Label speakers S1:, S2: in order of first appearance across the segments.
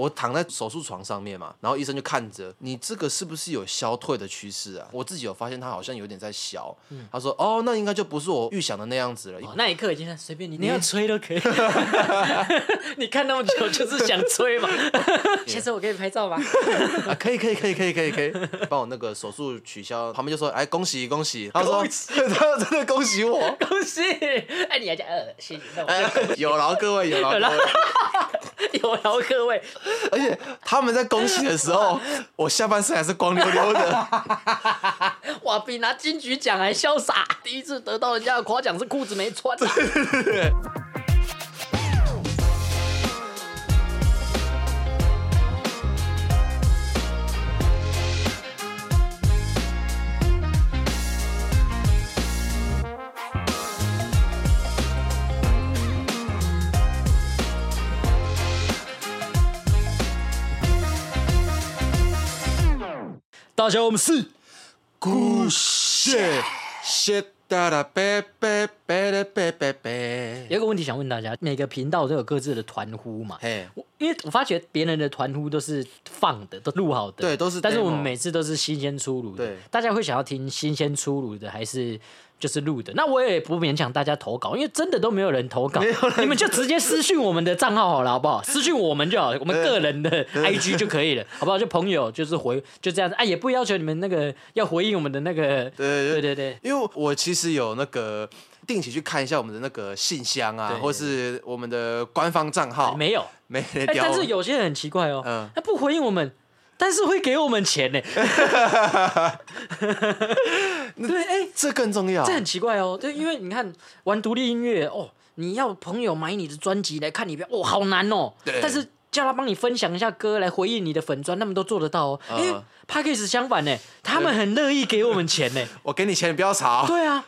S1: 我躺在手术床上面嘛，然后医生就看着你这个是不是有消退的趋势啊？我自己有发现它好像有点在消。他说哦，那应该就不是我预想的那样子了。
S2: 哦那一刻已经随便你，你要吹都可以。你看那么久就是想吹嘛。先生，我给你拍照吧。
S1: 啊，可以可以可以可以可以可以，帮我那个手术取消。旁边就说哎恭喜恭喜，他说他真的恭喜我。
S2: 恭喜！哎，你还讲呃，谢谢，
S1: 哎有劳各位，有劳各位。
S2: 有劳各位。
S1: 而且他们在恭喜的时候，我下半身还是光溜溜的。
S2: 哇，比拿金曲奖还潇洒！第一次得到人家的夸奖是裤子没穿、啊。大家，我们是
S1: 故事，shit 哒啦呗呗呗啦呗呗呗。
S2: 有一个问题想问大家，每个频道都有各自的团呼嘛？
S1: 嘿，
S2: 我因为我发觉别人的团呼都是放的，都录好的，
S1: 对都是
S2: 但是我们每次都是新鲜出炉的，
S1: 对
S2: 大家会想要听新鲜出炉的，还是就是录的？那我也不勉强大家投稿，因为真的都没有人投稿，你们就直接私讯我们的账号好了，好不好？私讯我们就好，我们个人的 IG 就可以了，好不好？就朋友就是回就这样子，啊，也不要求你们那个要回应我们的那个，
S1: 对
S2: 对对对。
S1: 因为我其实有那个定期去看一下我们的那个信箱啊，或是我们的官方账号，
S2: 没有，
S1: 没。
S2: 但是有些人很奇怪哦，
S1: 嗯
S2: 他不回应我们，但是会给我们钱呢。对，哎、
S1: 这更重要
S2: 这。很奇怪哦。对，因为你看玩独立音乐哦，你要朋友买你的专辑来看你表，哦，好难哦。
S1: 对
S2: 但是叫他帮你分享一下歌来回应你的粉砖，他们都做得到哦。
S1: 嗯
S2: 哎、p a c k a g e 相反呢，他们很乐意给我们钱呢。
S1: 我给你钱，你不要吵。
S2: 对啊，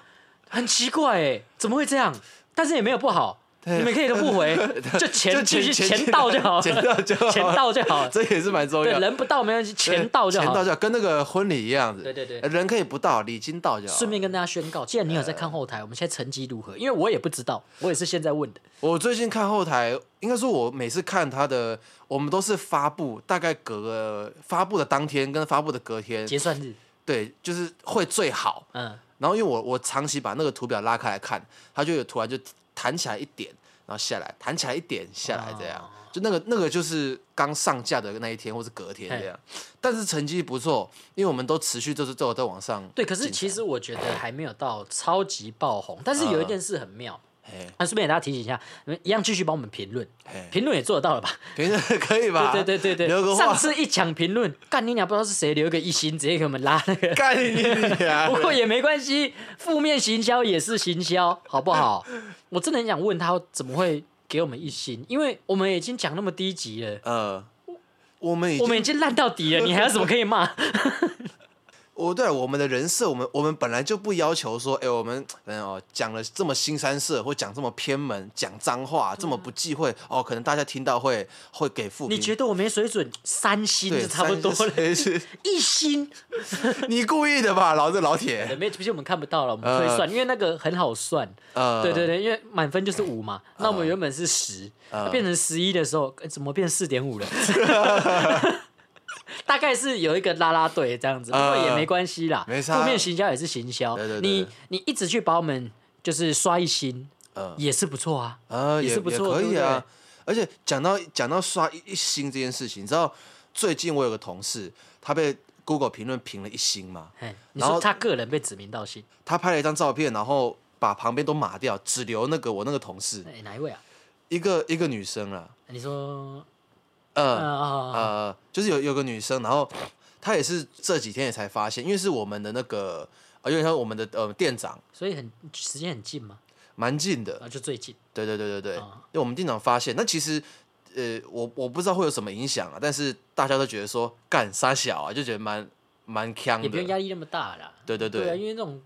S2: 很奇怪哎，怎么会这样？但是也没有不好。
S1: 对
S2: 你们可以都不回，就钱
S1: 就
S2: 继续
S1: 钱
S2: 钱到就好了，
S1: 钱到就好
S2: 钱到就好。
S1: 这也是蛮重
S2: 对，
S1: 要。
S2: 人不到没关系，钱到就好
S1: 钱到。就好，跟那个婚礼一样子。
S2: 对对对
S1: 人可以不到，礼金到就好。
S2: 顺便跟大家宣告，既然你有在看后台，我们现在成绩如何？因为我也不知道，我也是现在问的。
S1: 我最近看后台，应该说，我每次看他的，我们都是发布，大概隔个发布的当天跟发布的隔天，
S2: 结算日，
S1: 对，就是会最好。
S2: 嗯，
S1: 然后因为我我长期把那个图表拉开来看，它就有突然就弹起来一点，然后下来，弹起来一点下来这样，
S2: 哦
S1: 就那个那个就是刚上架的那一天或是隔天这样，但是成绩不错，因为我们都持续就是都有在往上。
S2: 对。可是其实我觉得还没有到超级爆红，但是有一件事很妙，
S1: 嘿，
S2: 那顺便给大家提醒一下，你们一样继续帮我们评论，
S1: 嘿，
S2: 评论也做得到了吧？
S1: 评论可以吧？
S2: 对对对对对。上次一抢评论，干你俩不知道是谁留一个一星，直接给我们拉那个。
S1: 干你娘！
S2: 不过也没关系，负面行销也是行销，好不好？我真的很想问他怎么会给我们一星，因为我们已经讲那么低级了，
S1: 呃，我们
S2: 我们已经烂到底了，你还有什么可以骂？
S1: 我对我们的人设，我们我们本来就不要求说，哎、我们嗯哦讲了这么新三色，或讲这么偏门，讲脏话，这么不忌讳，哦，可能大家听到会会给负评。
S2: 你觉得我没水准，三星
S1: 对
S2: 就差不多了，一星。
S1: 你故意的吧，老子老铁。
S2: 没，毕竟我们看不到了，我们推算，因为那个很好算。
S1: 呃，
S2: 对对对，因为满分就是五嘛，那我们原本是十、
S1: 呃
S2: 变成十一的时候，呃怎么变四点五了？大概是有一个拉拉队这样子，不过也没关系啦，负面行销也是行销，你你一直去把我们就是刷一星，
S1: 呃
S2: 也是不错啊。
S1: 呃，也
S2: 也是不错
S1: 可以啊。而且讲到讲到刷一一星这件事情，你知道最近我有个同事，他被 Google 评论评了一星嘛，
S2: 嘿，你
S1: 然后
S2: 说他个人被指名道姓，
S1: 他拍了一张照片，然后把旁边都抹掉，只留那个我那个同事，
S2: 哎，哪一位啊？
S1: 一个一个女生啊，
S2: 你说，
S1: 呃
S2: 呃
S1: 就是有有个女生，然后她也是这几天也才发现，因为是我们的那个，呃，有点像我们的呃店长，
S2: 所以很时间很近嘛，
S1: 蛮近的，
S2: 啊，就最近，
S1: 对对对对对，
S2: 啊
S1: 因为我们店长发现，那其实。呃，我我不知道会有什么影响啊，但是大家都觉得说干傻小啊，就觉得蛮蛮强
S2: 也不用
S1: 的，
S2: 压力那么大啦。
S1: 对对
S2: 对啊，因为那种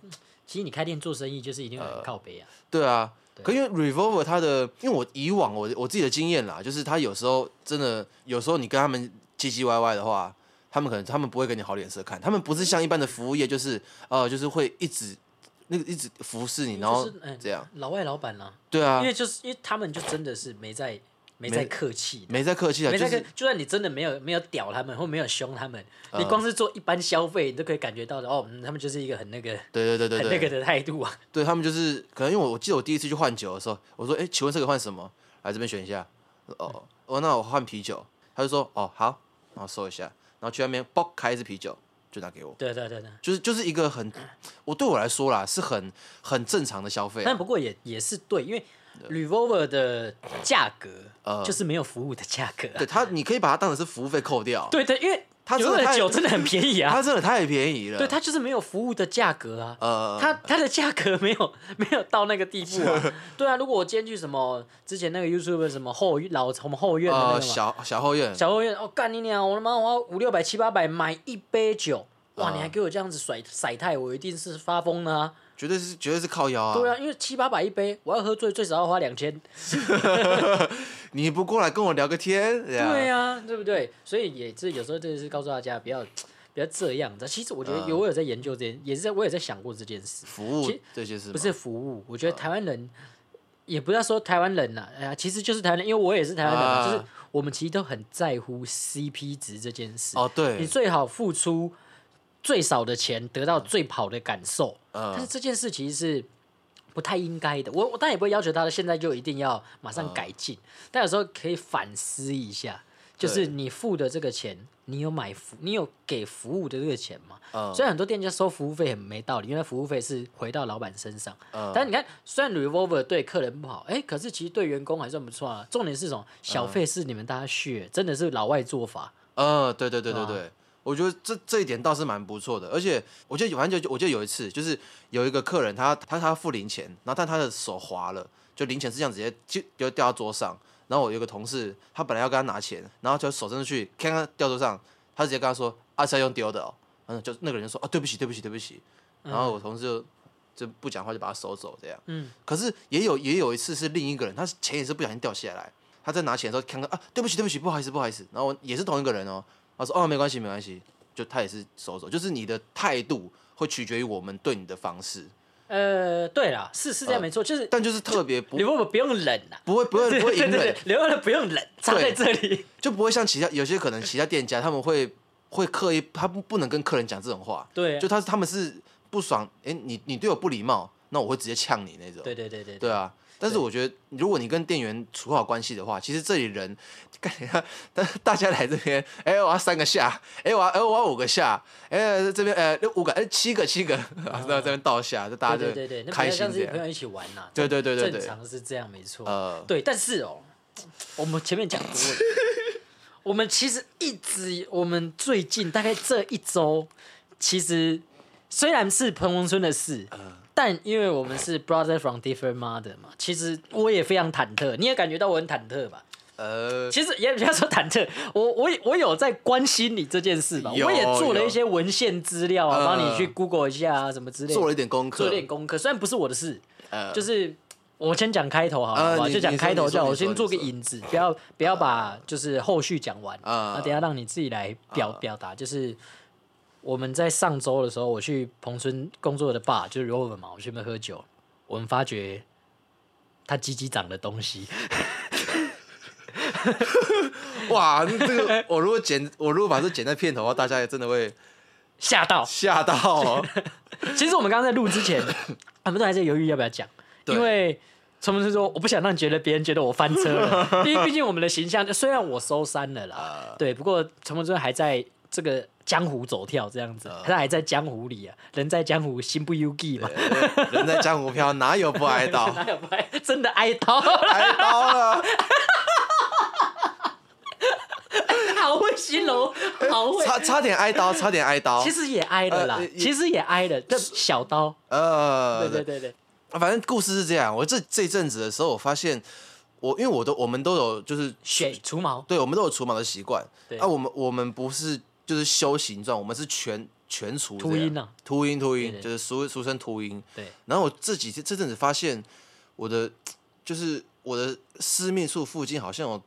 S2: 其实你开店做生意就是一定会很靠背啊。
S1: 对啊。
S2: 对。
S1: 可因为 Revolver 它的，因为我以往我我自己的经验啦，就是他有时候真的，有时候你跟他们唧唧歪歪的话，他们可能他们不会给你好脸色看，他们不是像一般的服务业，就是呃，就是会一直那个一直服侍你，然后
S2: 就是嗯
S1: 这样，
S2: 老外老板啦、
S1: 对啊
S2: 因，为就是因为他们就真的是没在没在客气的。
S1: 没在客气啊，
S2: 没在客，
S1: 就是
S2: 就算你真的没有没有屌他们，或没有凶他们，
S1: 嗯
S2: 你光是做一般消费，你都可以感觉到的哦，嗯他们就是一个很那个、
S1: 对对对对对，
S2: 很那个的态度啊。
S1: 对他们就是可能因为我我记得我第一次去换酒的时候，我说哎，请问这个换什么？来这边选一下。哦哦，那我换啤酒。他就说哦好，然后收一下，然后去那边爆开一支啤酒就拿给我，
S2: 对对对对，
S1: 就是就是一个很，我对我来说啦是很很正常的消费啊、
S2: 但不过也也是对，因为 Revolver 的价格
S1: 呃
S2: 就是没有服务的价格啊、
S1: 对他，你可以把它当成是服务费扣掉。
S2: 对对，因为
S1: 它真
S2: Revolver
S1: 的太
S2: 酒真的很便宜啊
S1: 它，真的太便宜了。
S2: 对，它就是没有服务的价格啊。
S1: 呃，
S2: 它它的价格没有 没有到那个地步啊，对啊，如果我今天去什么之前那个 YouTube 什么后老我们后院的那
S1: 呃
S2: 个嘛，
S1: 小小后院，
S2: 小后院，哦干你娘！我他妈我要五六百七八百买一杯酒，哇！
S1: 啊
S2: 你还给我这样子甩甩态，我一定是发疯了啊！
S1: 绝对是绝对是靠腰啊。
S2: 对啊，因为七八百一杯，我要喝醉最少要花两千。
S1: 你不过来跟我聊个天，对
S2: 对啊，对不对？所以也是有时候真的是告诉大家不要不要这样子。其实我觉得
S1: 嗯
S2: 有我有在研究这件，也是在我也在想过这件事。
S1: 服务这些是
S2: 不是服务，我觉得台湾人也不要说台湾人呐、哎呀，其实就是台湾人，因为我也是台湾人就是我们其实都很在乎 CP 值这件事。
S1: 哦，对你，
S2: 最好付出最少的钱，得到最好的感受。但是
S1: 嗯，
S2: 这件事其实是不太应该的。我我当然也不会要求他现在就一定要马上改进，但有时候可以反思一下，就是你付的这个钱，你有买服，你有给服务的这个钱吗？
S1: 嗯
S2: 虽然很多店家收服务费很没道理，因为服务费是回到老板身上。
S1: 嗯
S2: 但你看，虽然 Revolver 对客人不好，哎、可是其实对员工还算不错啊。重点是什么？小费是你们大家 share，、真的是老外做法。
S1: 呃，对对对对
S2: 啊
S1: 对，我觉得这这一点倒是蛮不错的，而且我记得反正就我记得有一次，就是有一个客人他他他付零钱，然后但他的手滑了，就零钱是这样直接就就掉到桌上，然后我有个同事，他本来要跟他拿钱，然后就手伸出去，看看掉桌上，他直接跟他说啊是要用丢的哦，然后就那个人就说啊对不起对不起对不起，然后我同事就就不讲话就把他收走这样，
S2: 嗯，
S1: 可是也有也有一次是另一个人，他钱也是不小心掉下来，他在拿钱的时候看看啊，对不起对不起，不好意思不好意思，然后也是同一个人哦，他说哦没关系没关系，就他也是收走，就是你的态度会取决于我们对你的方式，
S2: 呃，对啦，是是这样
S1: 呃
S2: 没错，就是
S1: 但就是特别不
S2: Revolver 不用忍啊。
S1: 不会 不会不会隐忍，
S2: 留了不用忍，插在这里。
S1: 就不会像其他有些可能其他店家他们会会刻意他不不能跟客人讲这种话，
S2: 对啊，
S1: 就他他们是不爽，哎、你你对我不礼貌，那我会直接呛你那种，
S2: 对对对对
S1: 对啊，但是我觉得，如果你跟店员处好关系的话，其实这里人，干大大家来这边，哎、我要三个下，哎、我要哎、我要五个下，哎、这边呃五个，哎、七个七个，然后在这边倒下，就大家就
S2: 对对
S1: 开心这样。
S2: 像是朋友一起玩呐。
S1: 对对对对对
S2: 正常是这样没错。
S1: 呃，
S2: 对，但是哦，我们前面讲过了，我们其实一直，我们最近大概这一周，其实虽然是彭文村的事。
S1: 呃
S2: 但因为我们是 brother from different mother 嘛，其实我也非常忐忑，你也感觉到我很忐忑吧？
S1: 呃，
S2: 其实也不要说忐忑，我我也我有在关心你这件事吧，我也做了一些文献资料啊，
S1: 呃
S2: 帮你去 Google 一下啊，什么之类的，
S1: 做了一点功课，
S2: 做了点功课。虽然不是我的事，
S1: 呃，
S2: 就是我先讲开头好了，
S1: 呃
S2: 好不好就讲开头叫我先做个引子，不要不要把就是后续讲完
S1: 啊
S2: 啊，等下让你自己来表表达。就是我们在上周的时候，我去彭村工作的 bar，就是 Rover 嘛，我去那边喝酒，我们发觉他鸡鸡长的东西。
S1: 哇，这个我如果剪，我如果把这剪在片头的话，大家也真的会
S2: 吓到！
S1: 吓到哦。
S2: 其实我们刚刚在录之前，我们都还在犹豫要不要讲，因为陈文是说我不想让觉得别人觉得我翻车了，因为毕竟我们的形象虽然我收山了啦，
S1: 啊
S2: 对，不过陈文春还在这个江湖走跳这样子，
S1: 啊
S2: 他还在江湖里啊，人在江湖心不忧忌嘛，
S1: 人在江湖飘，哪有不挨刀？
S2: 哪有不挨真的挨刀，
S1: 挨刀了，
S2: 好会形容，好会，
S1: 差差点挨刀，差点挨刀。
S2: 其实也挨了啦
S1: 呃，
S2: 其实也挨了，这小刀，
S1: 呃，
S2: 对对对。对，
S1: 反正故事是这样。我这这一阵子的时候，我发现我因为我都我们都有就是
S2: 选除毛，
S1: 对，我们都有除毛的习惯。
S2: 对。
S1: 啊，我们我们不是就是修形状，我们是全全除
S2: 秃鹰啊，
S1: 秃鹰秃鹰，就是俗俗称秃鹰。
S2: 对，
S1: 然后我这几天这阵子发现我的就是我的私密处附近好像有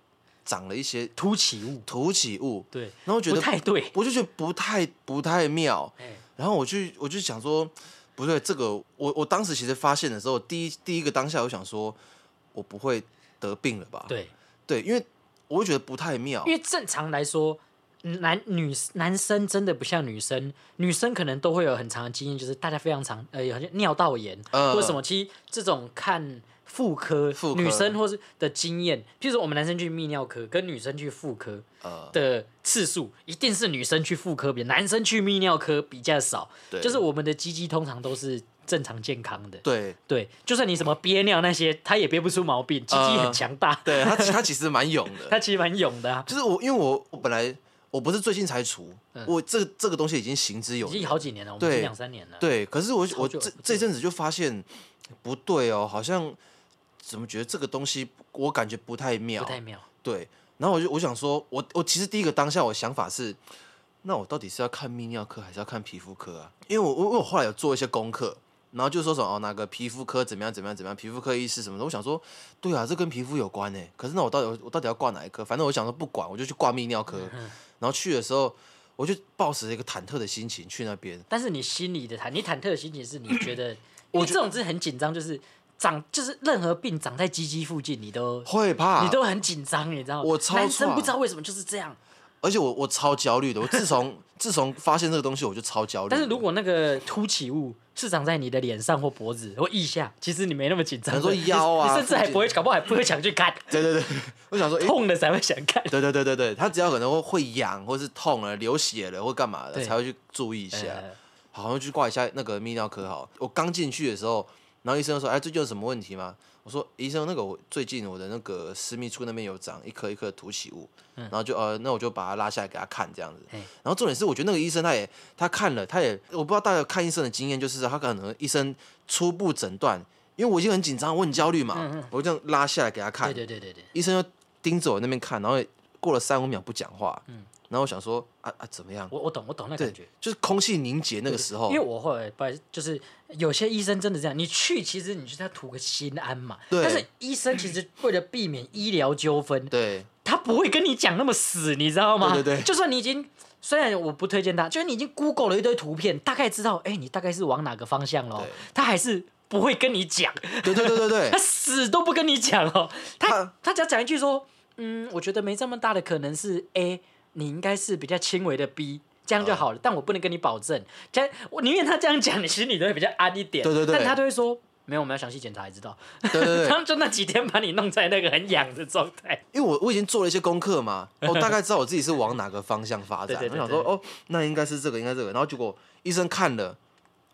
S1: 长了一些
S2: 凸起物，
S1: 凸起物，
S2: 对，
S1: 然后我觉得
S2: 太对，
S1: 我就觉得不太不太妙。
S2: 哎，
S1: 然后我就我就想说，不对，这个我我当时其实发现的时候，第一第一个当下我想说，我不会得病了吧？
S2: 对。
S1: 对，因为我会觉得不太妙
S2: 因。为正常来说，男女男生真的不像女生，女生可能都会有很长的经验，就是大家非常常呃，好像尿道炎、
S1: 嗯。
S2: 或者什么，其实这种看妇科女生或是的经验，譬如说我们男生去泌尿科跟女生去妇科
S1: 呃，
S2: 的次数，一定是女生去妇科比男生去泌尿科比较少，就是我们的鸡鸡通常都是正常健康的。
S1: 对。
S2: 对，就算你什么憋尿那些，他也憋不出毛病，鸡鸡
S1: 呃
S2: 很强大，
S1: 对，他他其实蛮勇的。
S2: 他其实蛮勇的啊，
S1: 就是我，因为我我本来我不是最近才除，我这这个东西已经行之有
S2: 嗯已经。好几年了，
S1: 对
S2: 两三年了。
S1: 对，可是我我这这阵子就发现不对哦，好像怎么觉得这个东西我感觉不太妙。
S2: 不太妙。
S1: 对，然后我就我想说，我我其实第一个当下我想法是，那我到底是要看泌尿科还是要看皮肤科啊？因为我我我后来有做一些功课，然后就说什么哦哪个皮肤科怎么样怎么样怎么样，皮肤科医师什么的，我想说，对啊，这跟皮肤有关呢。可是那我到底我到底要挂哪一科？反正我想说不管，我就去挂泌尿科。然后去的时候，我就抱持一个忐忑的心情去那边。
S2: 但是你心里的忐，你忐忑的心情是你觉得，
S1: 我
S2: 这种是很紧张，就是长，就是任何病长在鸡鸡附近，你都
S1: 会怕，
S2: 你都很紧张，你知道吗？
S1: 我超
S2: 男生不知道为什么就是这样。
S1: 而且我我超焦虑的。我自从 自从发现这个东西，我就超焦虑。
S2: 但是如果那个凸起物是长在你的脸上或脖子或腋下，其实你没那么紧张。
S1: 很多腰啊
S2: 你甚至还不会，搞不好还不会想去看，
S1: 对对对，我想说，诶
S2: 痛了才会想看。
S1: 对对对对对，他只要可能会会痒，或是痛了、流血了，或干嘛的，
S2: 对
S1: 才会去注意一下。
S2: 呃
S1: 好像去挂一下那个泌尿科好。我刚进去的时候，然后医生就说：“哎，最近有什么问题吗？”我说：“医生，那个我最近我的那个私密处那边有长一颗一颗的凸起物，然后就呃，那我就把它拉下来给他看这样子。然后重点是，我觉得那个医生他也他看了，他也我不知道大家看医生的经验，就是他可能医生初步诊断，因为我已经很紧张，我很焦虑嘛，我就这样拉下来给他看
S2: 对，对对对对，
S1: 医生就盯着我那边看，然后过了三五秒不讲话，然后我想说啊啊怎么样？
S2: 我我懂我懂那
S1: 对
S2: 感觉。，
S1: 就是空气凝结那个时候，
S2: 因为我后来不好意思，就是有些医生真的这样，你去其实你就是要图个心安嘛。
S1: 对
S2: 但是医生其实为了避免医疗纠纷，
S1: 对
S2: 他不会跟你讲那么死，你知道吗？
S1: 对对对
S2: 就算你已经，虽然我不推荐他，就是你已经 Google 了一堆图片，大概知道，哎、你大概是往哪个方向咯
S1: 对。
S2: 他还是不会跟你讲，
S1: 对对对对对
S2: 他死都不跟你讲哦。他
S1: 他
S2: 他只要讲一句说，嗯，我觉得没这么大的可能是 A，你应该是比较轻微的 B。这样就好了，
S1: 嗯
S2: 但我不能跟你保证。这我宁愿他这样讲，你心里都会比较安一点。
S1: 对对对
S2: 但他都会说，没有，我们要详细检查才知道。
S1: 对对对
S2: 他们就那几天把你弄在那个很痒的状态。
S1: 因为我我已经做了一些功课嘛，我 大概知道我自己是往哪个方向发展。我想说，哦，那应该是这个，应该这个。然后结果医生看了，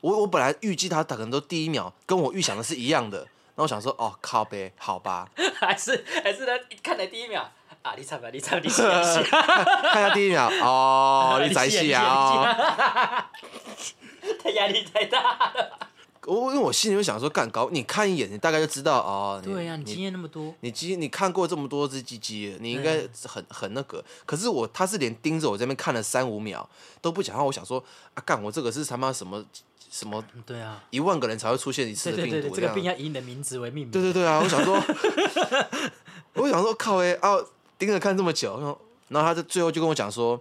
S1: 我我本来预计他可能都第一秒跟我预想的是一样的，然后我想说，哦，靠呗，好吧，
S2: 还是还是他看了第一秒啊，你唱吧，你唱，你
S1: 看一下第一秒，哦，你在戏啊，哦。
S2: 他压力太大了。
S1: 我因为我心里就想说，干搞你看一眼，你大概就知道哦。你
S2: 对呀、你经
S1: 你
S2: 验那么多，
S1: 你鸡你看过这么多只鸡鸡，你应该很很那个。可是我他是连盯着我这边看了三五秒都不讲话，我想说啊，干我这个是他妈什么什么
S2: 嗯对啊，
S1: 一万个人才会出现一次的
S2: 对对对对，
S1: 病毒样
S2: 这个病要以你的名字为命名。
S1: 对对对啊！我想说，我想说靠哎啊，盯着看这么久，然后然后他就最后就跟我讲说，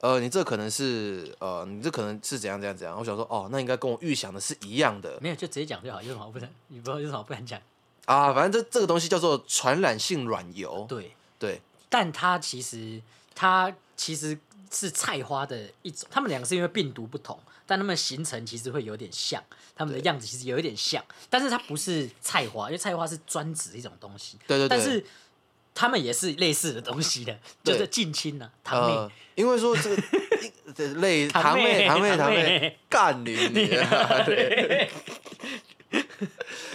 S1: 呃，你这可能是呃，你这可能是怎样怎样怎样。我想说，哦，那应该跟我预想的是一样的
S2: 没有就直接讲就好，有什么不能？你不知道有什么不敢讲？
S1: 啊。反正这这个东西叫做传染性软疣，
S2: 对，
S1: 对
S2: 但它其实它其实是菜花的一种，它们两个是因为病毒不同，但它们形成其实会有点像，它们的样子其实有一点像，但是它不是菜花，因为菜花是专指一种东西，
S1: 对对对。
S2: 但是它们也是类似的东西的，就是近亲啊，堂妹。
S1: 呃，因为说这个这 类
S2: 堂
S1: 堂妹
S2: 妹
S1: 堂妹。堂
S2: 堂妹
S1: 妹干你你啊，对，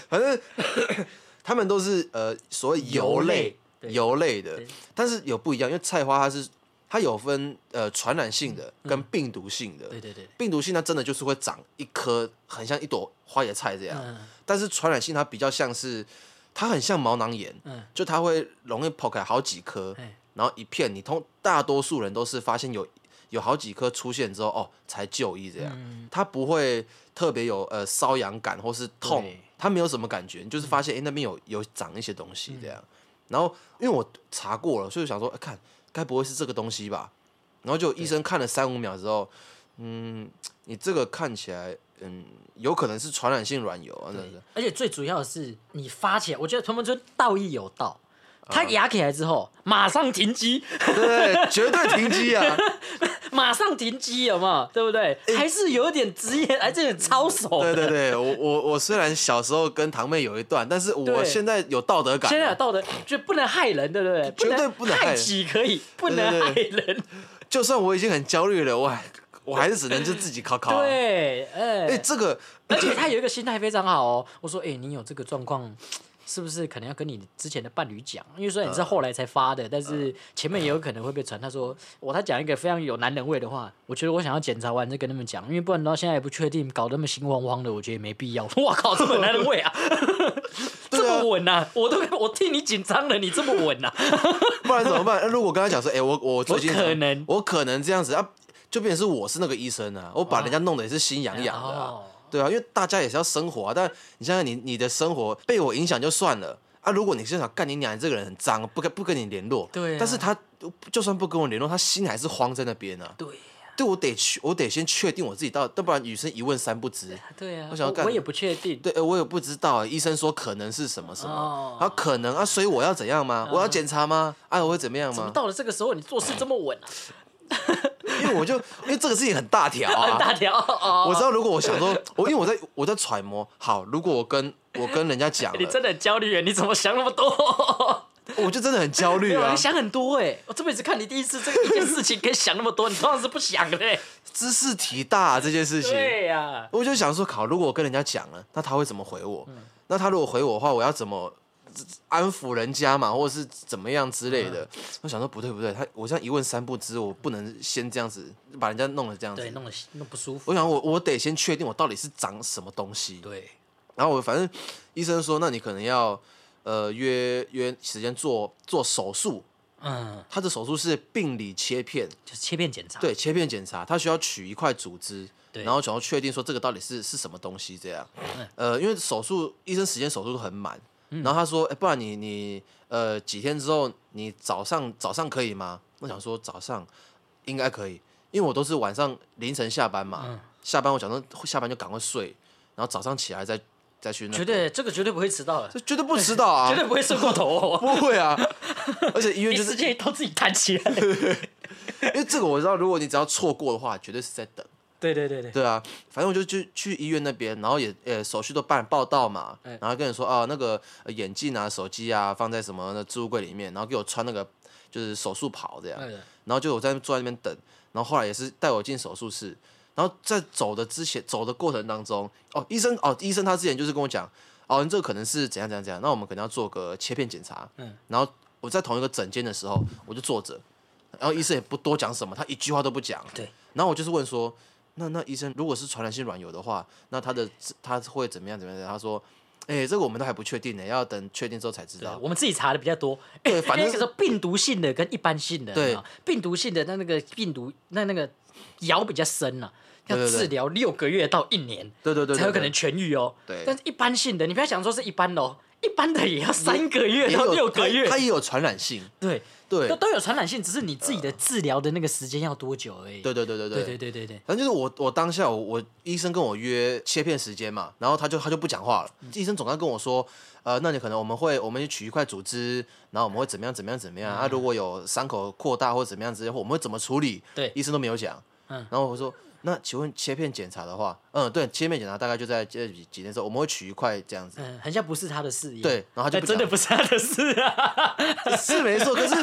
S1: 反正 他们都是呃所谓油类油类的，但是有不一样，因为菜花它是它有分呃传染性的跟病毒性的，
S2: 对对对，
S1: 病毒性它真的就是会长一颗很像一朵花椰菜这样，
S2: 嗯。
S1: 但是传染性它比较像是它很像毛囊炎，
S2: 嗯，
S1: 就它会容易破开好几颗，
S2: 哎
S1: 然后一片，你通大多数人都是发现有有好几颗出现之后，哦，才就医这样，
S2: 嗯
S1: 它不会特别有呃瘙痒感或是痛，它没有什么感觉，你就是发现哎、诶那边有有长一些东西这样，然后因为我查过了，所以我想说，哎看该不会是这个东西吧？然后就医生看了三五秒之后，嗯，你这个看起来，嗯，有可能是传染性软疣啊，那个，
S2: 而且最主要的是，你发起来，我觉得屯门村道义有道，他压起来之后，马上停机，
S1: 对，绝对停机啊！
S2: 马上停机，有没有？对不对？还是有点职业，还是有点操守。
S1: 对对对，我我我虽然小时候跟堂妹有一段，但是我现在有道德感。
S2: 现在有道德，就不能害人，对不对？
S1: 绝对不能害
S2: 己，可以不能害人。
S1: 就算我已经很焦虑了，我还我还是只能就自己考考。
S2: 对，哎，
S1: 哎，这个，
S2: 而且他有一个心态非常好哦。我说，哎，你有这个状况。是不是可能要跟你之前的伴侣讲？因为虽然你是后来才发的，但是前面也有可能会被传。他说我他讲一个非常有男人味的话，我觉得我想要检查完再跟他们讲，因为不然到现在也不确定，搞那么心慌慌的，我觉得没必要。我靠，这么男人味啊，这么稳呐！我都我替你紧张了，你这么稳呐？
S1: 不然怎么办？如果跟他讲说，哎，我我最近
S2: 可能
S1: 我可能这样子啊，就变成是我是那个医生啊，我把人家弄得也是心痒痒的，对啊，因为大家也是要生活啊。但你想想，你你的生活被我影响就算了。啊！如果你是想干你娘，这个人很脏，不跟不跟你联络。
S2: 对。
S1: 但是他就算不跟我联络，他心还是慌在那边呢。
S2: 对。
S1: 对我得去，我得先确定我自己到，要不然女生一问三不知。
S2: 对啊。
S1: 我想要干，
S2: 我也不确定。
S1: 对，我也不知道。医生说可能是什么什么，啊可能啊，所以我要怎样吗？我要检查吗？啊，我会怎么样吗？
S2: 怎么到了这个时候，你做事这么稳啊？
S1: 因为我就因为这个事情很大条啊，
S2: 大条。
S1: 我知道，如果我想说，我因为我在我在揣摩，好，如果我跟我跟人家讲，
S2: 你真的很焦虑，你怎么想那么多？
S1: 我就真的很焦虑啊！
S2: 你想很多哎，我这辈子看你第一次，这个一件事情可以想那么多，你通常是不想的。
S1: 知识体大这件事情，
S2: 对呀，
S1: 我就想说，考如果我跟人家讲了，那他会怎么回我？那他如果回我的话，我要怎么？安抚人家嘛，或者是怎么样之类的。我想说不对不对，他我这样一问三不知，我不能先这样子把人家弄得这样子，
S2: 对，弄得弄不舒服。
S1: 我想我我得先确定我到底是长什么东西。
S2: 对。
S1: 然后我反正医生说，那你可能要呃约约时间做做手术。嗯。他的手术是病理切片，
S2: 就是切片检查。
S1: 对，切片检查，他需要取一块组织，然后想要确定说这个到底是是什么东西这样。呃，因为手术医生时间手术都很满。然后他说：“哎，不然你你呃几天之后你早上早上可以吗？”我想说早上应该可以，因为我都是晚上凌晨下班嘛。下班我想说下班就赶快睡，然后早上起来再再去那。
S2: 绝对这个绝对不会迟到的，
S1: 这绝对不迟到啊！
S2: 绝对不会睡过头，
S1: 不会啊！而且医院就是
S2: 时间都自己弹起来。
S1: 因为这个我知道，如果你只要错过的话，绝对是在等。
S2: 对对对对，
S1: 对啊，反正我就去去医院那边，然后也呃手续都办报到嘛，然后跟你说啊那个眼镜啊手机啊放在什么那置物柜里面，然后给我穿那个就是手术袍这样，然后就我在坐在那边等，然后后来也是带我进手术室，然后在走的之前走的过程当中，哦医生哦医生他之前就是跟我讲，哦你这个可能是怎样怎样怎样，那我们可能要做个切片检查，嗯，然后我在同一个诊间的时候我就坐着，然后医生也不多讲什么，他一句话都不讲，
S2: 对，
S1: 然后我就是问说。那那医生如果是传染性软疣的话，那他的他会怎么样怎么样？他说，哎，这个我们都还不确定呢，要等确定之后才知道。
S2: 我们自己查的比较多，
S1: 对，反正
S2: 说病毒性的跟一般性的，
S1: 对，
S2: 病毒性的那那个病毒那那个咬比较深了，要治疗六个月到一年，
S1: 对对对，
S2: 才有可能痊愈哦。
S1: 对，
S2: 但是一般性的，你不要想说是一般哦，一般的也要三个月到六个月，
S1: 它也有传染性，
S2: 对。
S1: 对，
S2: 都都有传染性，只是你自己的治疗的那个时间要多久而已。
S1: 对对对对
S2: 对对对对对。
S1: 反正就是我我当下我我医生跟我约切片时间嘛，然后他就他就不讲话了。医生总该跟我说，呃，那你可能我们会我们取一块组织，然后我们会怎么样怎么样怎么样啊？如果有伤口扩大或者怎么样之类，我们会怎么处理？
S2: 对，
S1: 医生都没有讲。嗯，然后我说。那请问切片检查的话，嗯，对，切片检查大概就在这几几天之后，我们会取一块这样子，
S2: 嗯，很像不是他的事
S1: 业，对，然后他就
S2: 真的不是他的事啊，
S1: 是没错，可是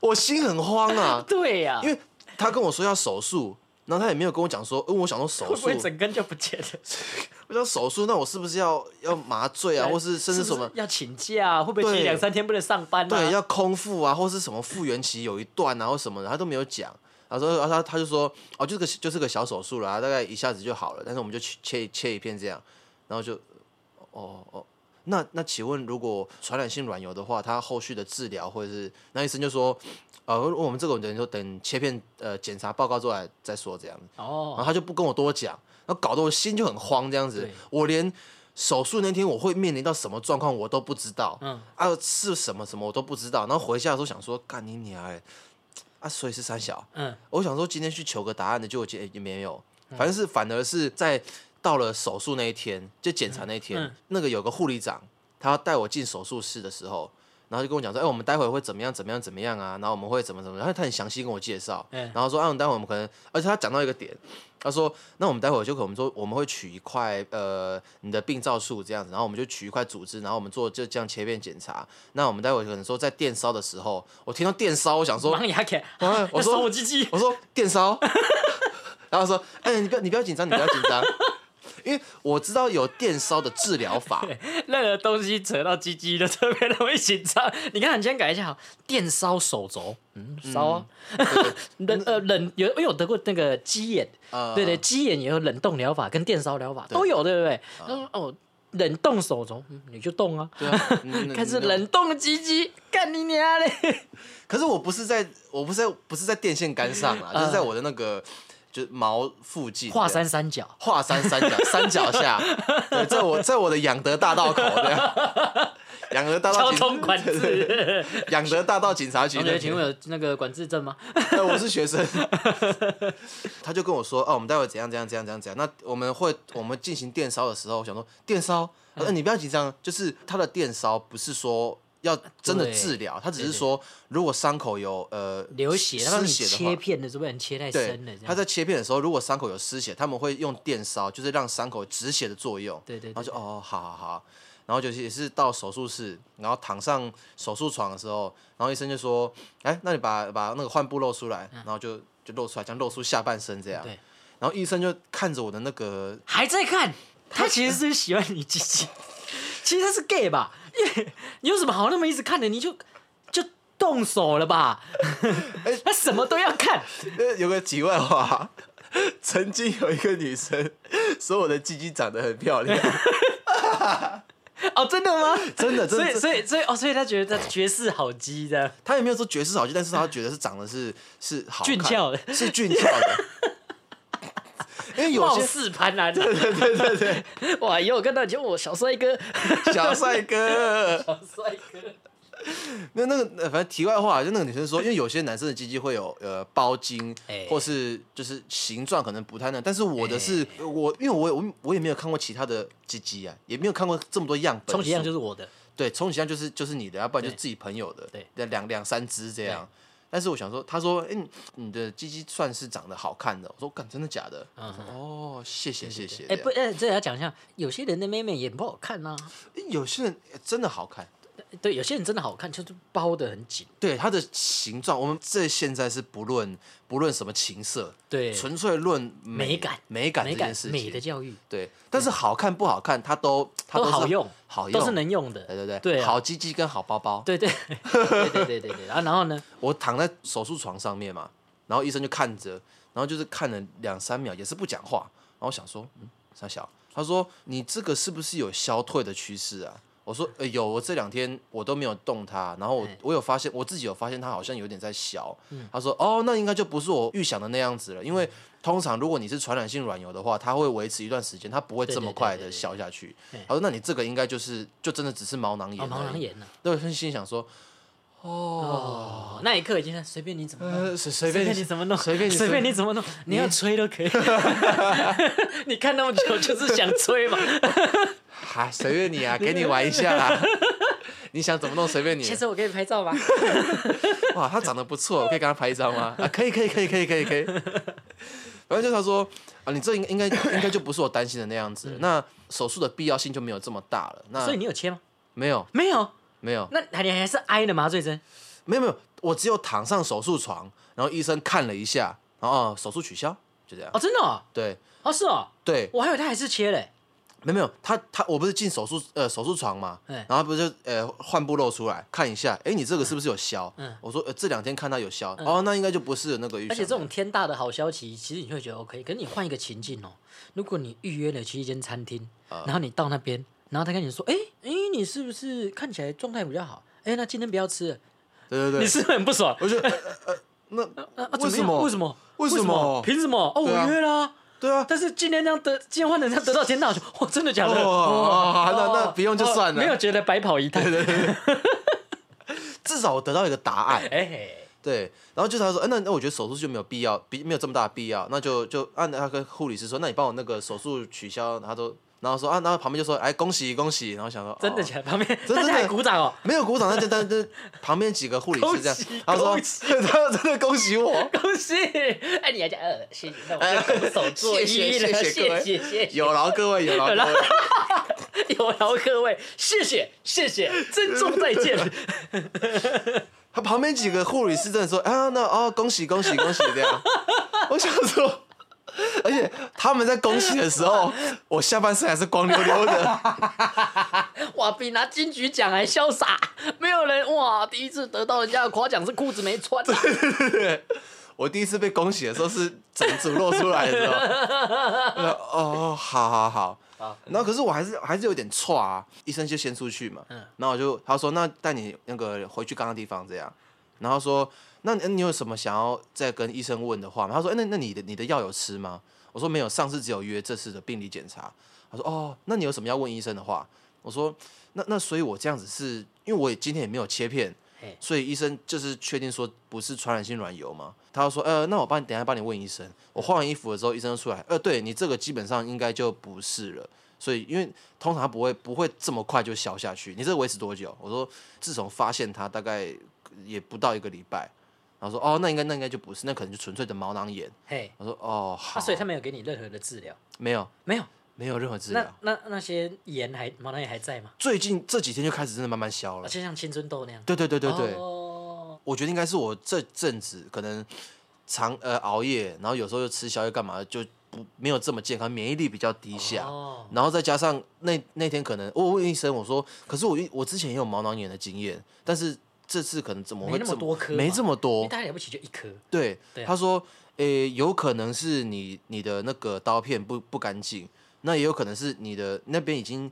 S1: 我心很慌啊，
S2: 对呀，
S1: 因为他跟我说要手术，然后他也没有跟我讲说，因为我想说手术
S2: 整根就不见了，
S1: 我想手术，那我是不是要要麻醉啊，或是甚至什么
S2: 要请假，会不会请两三天不能上班？
S1: 对，要空腹啊，或是什么复原期有一段啊，或什么的，他都没有讲。他说，然后他他就说，哦，就是个就是个小手术了，大概一下子就好了。但是我们就切切切一片这样，然后就，哦哦，那那请问，如果传染性软疣的话，他后续的治疗或者是那医生就说，呃，我们这个人说等切片呃检查报告出来再说这样子。哦，然后他就不跟我多讲，然后搞得我心就很慌这样子。我连手术那天我会面临到什么状况我都不知道，嗯，啊是什么什么我都不知道。然后回家的时候想说，干你娘哎！啊，所以是三小。嗯，我想说今天去求个答案的，结果也也没有。反正是反而是在到了手术那一天，就检查那一天，那个有个护理长，他要带我进手术室的时候，然后就跟我讲说，哎、我们待会会怎么样怎么样怎么样啊，然后我们会怎么怎么，然后他很详细跟我介绍，
S2: 嗯。
S1: 然后说，啊，我们待会我们可能，而且他讲到一个点，他说，那我们待会就可能说我们会取一块呃你的病灶数这样子，然后我们就取一块组织，然后我们做就这样切片检查，那我们待会可能说在电烧的时候，我听到电烧，我想说，啊 我说
S2: 我鸡鸡，
S1: 我说电烧，然后说，哎、你不要你不要紧张，你不要紧张，因为我知道有电烧的治疗法，
S2: 任何东西扯到鸡鸡的特别容易紧张。你看，你先改一下好，电烧手肘，嗯，烧啊，冷呃冷有，因为有得过那个鸡眼，
S1: 呃
S2: 对对，鸡眼也有冷冻疗法跟电烧疗法都有，对不对？哦，冷冻手肘，嗯你就动啊，
S1: 对啊，嗯
S2: 开始冷冻鸡鸡，干你娘嘞！
S1: 可是我不是在，我不是在，不是在电线杆上 啊，就是在我的那个就是毛附近，
S2: 华
S1: 对
S2: 山三角，
S1: 华山三角 山脚下，对，在我在我的养德大道口这样，养德大道
S2: 交
S1: 警
S2: 通管制。
S1: 养德大道警察局
S2: 同学，请问有那个管制证吗？
S1: 呃我是学生，他就跟我说，哦，我们待会怎样怎样怎样怎样怎样。那我们会我们进行电烧的时候，我想说电烧，呃，你不要紧张，就是他的电烧不是说要真的治疗，他只是说如果伤口有呃
S2: 流血，
S1: 失血的话
S2: 切。片的时候不能切太深了，这，样。
S1: 他在切片的时候，如果伤口有失血，他们会用电烧，就是让伤口止血的作用。
S2: 对对对
S1: 然后就哦，好好好，然后就是也是到手术室，然后躺上手术床的时候，然后医生就说，哎，那你把把那个患部露出来，然后就就露出来，这样露出下半身这样。
S2: 嗯对。
S1: 然后医生就看着我的那个，
S2: 还在看，他其实是喜欢你鸡鸡，其实他是 gay 吧？因为你有什么好那么一直看的？你就就动手了吧？他什么都要看，
S1: 呃，有个题外话，曾经有一个女生说我的鸡鸡长得很漂亮，
S2: 哦，真的吗？
S1: 真的真的
S2: 所以所以所以哦，所以他觉得他绝世好鸡的，
S1: 他也没有说绝世好鸡，但是他觉得是长得是是好看
S2: 俊俏的
S1: 是俊俏的。因为有
S2: 貌
S1: 些
S2: 似潘兰。对对对对对，哇！以后我看到你就我小帅哥，
S1: 小帅哥，
S2: 小帅哥。
S1: 那那个呃反正题外话，就那个女生说，因为有些男生的鸡鸡会有呃包茎，
S2: 哎
S1: 或是就是形状可能不太那，但是我的是、我，因为我我我也没有看过其他的鸡鸡啊，也没有看过这么多样本数，
S2: 充其量就是我的，
S1: 对，充其量就是就是你的，要不然就自己朋友的，
S2: 对，
S1: 两两三只这样。但是我想说，他说，哎、你你的鸡鸡算是长得好看的。我说，干，真的假的？
S2: 嗯
S1: 哦，谢谢谢谢。
S2: 哎、不，哎、这也要讲一下，有些人的妹妹也不好看呐、
S1: 诶有些人真的好看，
S2: 对，有些人真的好看，就是包的很紧。
S1: 对，它的形状，我们这现在是不论不论什么情色，
S2: 对，
S1: 纯粹论
S2: 美感、
S1: 美感、
S2: 美感、美的教育。
S1: 对，但是好看不好看，它都它
S2: 都好用，
S1: 好用
S2: 都是能用的。
S1: 对对对，好鸡鸡跟好包包。
S2: 对对对对对对，然后然后呢？
S1: 我躺在手术床上面嘛，然后医生就看着，然后就是看了两三秒，也是不讲话。然后我想说，嗯，三小，他说你这个是不是有消退的趋势啊？我说，呃，有，我这两天我都没有动它，然后我
S2: 哎
S1: 我有发现，我自己有发现它好像有点在消。
S2: 嗯
S1: 他说，哦，那应该就不是我预想的那样子了，因为通常如果你是传染性软疣的话，它会维持一段时间，它不会
S2: 对
S1: 这么快的消下去
S2: 哎。
S1: 他说，那你这个应该就是就真的只是毛囊炎
S2: 哦，毛囊炎呢、
S1: 对，我心想说，
S2: 哦，那一刻已经在随便你怎么
S1: 随随便
S2: 便你怎么弄，
S1: 随便你
S2: 随便你怎么弄，你要吹都可以。你看那么久就是想吹嘛。
S1: 哈，随便你啊，给你玩一下啦。你想怎么弄随便你
S2: 下。次我给你拍照吧。
S1: 哇，他长得不错，我可以跟他拍一张吗？啊，可以，可以，可以，可以，可以，可以。反正就他说啊，你这应应该应该就不是我担心的那样子。那手术的必要性就没有这么大了。那
S2: 嗯所以你有切吗？
S1: 没有
S2: 没有。
S1: 没有
S2: 那还你还是挨的麻醉针？
S1: 没有没有，我只有躺上手术床，然后医生看了一下，然后哦手术取消，就这样。
S2: 哦，真的哦，
S1: 对
S2: 哦是哦，
S1: 对，
S2: 我还以为他还是切嘞。
S1: 没有没有，他他我不是进手术呃手术床嘛，
S2: 哎
S1: 然后不是就呃换布露出来看一下，哎你这个是不是有消？
S2: 嗯
S1: 我说呃这两天看到有消，哦那应该就不是那个。
S2: 而且这种天大的好消息，其实你会觉得 OK。可是你换一个情境哦，如果你预约了去一间餐厅，
S1: 啊
S2: 然后你到那边，然后他跟你说：“哎、哎、你是不是看起来状态比较好？哎、那今天不要吃了。
S1: 对对对，
S2: 你是不是很不爽？
S1: 我就呃呃那
S2: 啊啊
S1: 为什么
S2: 为什么？
S1: 为什么
S2: 凭什么？哦，我约啦、
S1: 对啊，
S2: 但是今天这样得，今天换成这样得到天大奖，哇，真的假的？
S1: 哦那那不用就算了。
S2: 没有觉得白跑一趟。
S1: 至少我得到一个答案。
S2: 哎、嘿
S1: 对，然后就是他说，哎、那那我觉得手术就没有必要，必没有这么大的必要，那就就按他跟护理师说，那你帮我那个手术取消，他都然后说啊，然后旁边就说哎恭喜恭喜，然后想说哦
S2: 真的假的？旁边
S1: 真的
S2: 鼓掌哦，
S1: 没有鼓掌，但就但是旁边几个护理师这样 他说他真的恭喜我，
S2: 恭喜！哎，你还讲呃，谢谢，那我就拱手作
S1: 谢谢
S2: 揖了，
S1: 谢
S2: 谢谢谢谢，
S1: 有劳各位有劳各
S2: 有劳
S1: 位，
S2: 有劳各位，谢谢谢谢，珍重再见。
S1: 他旁边几个护理师真的说啊那哦恭喜恭喜恭喜这样，我想说。而且他们在恭喜的时候，我下半身还是光溜溜的。
S2: 哇，比拿金曲奖还潇洒，没有人哇，第一次得到人家的夸奖是裤子没穿、啊，
S1: 我第一次被恭喜的时候是整组露出来的时候，哦，好好好。
S2: 好
S1: 然后可是我还是还是有点错啊，医生就先出去嘛，
S2: 嗯
S1: 然后我就他说那带你那个回去刚刚地方这样，然后说那你你有什么想要再跟医生问的话吗？他说哎、那那你的你的药有吃吗？我说没有，上次只有约这次的病理检查。他说哦，那你有什么要问医生的话？我说那那所以我这样子是因为我也今天也没有切片
S2: 嘿，
S1: 所以医生就是确定说不是传染性软疣嘛。他就说呃，那我帮你等一下帮你问医生。我换完衣服的时候，医生就出来，呃，对你这个基本上应该就不是了。所以因为通常不会不会这么快就消下去，你这个维持多久？我说自从发现它大概也不到一个礼拜。然后说哦，那应该那应该就不是，那可能就纯粹的毛囊炎。
S2: 嘿，
S1: 我说哦好，
S2: 啊，所以他没有给你任何的治疗，
S1: 没有
S2: 没有。
S1: 没有任何治
S2: 那
S1: 疗。
S2: 那那些炎还毛囊炎还在吗？
S1: 最近这几天就开始真的慢慢消了。
S2: 而且像青春痘那样。
S1: 对对对对对，
S2: 哦，
S1: 我觉得应该是我这阵子可能常呃熬夜，然后有时候又吃宵夜干嘛，就不没有这么健康，免疫力比较低下。
S2: 哦，
S1: 然后再加上那那天可能我问医生我说，可是我我之前也有毛囊炎的经验，但是这次可能怎么会
S2: 没那么多颗嘛
S1: 没这么多。
S2: 大概了不起就一颗。
S1: 对，他说，诶、有可能是你你的那个刀片不不干净，那也有可能是你的那边已经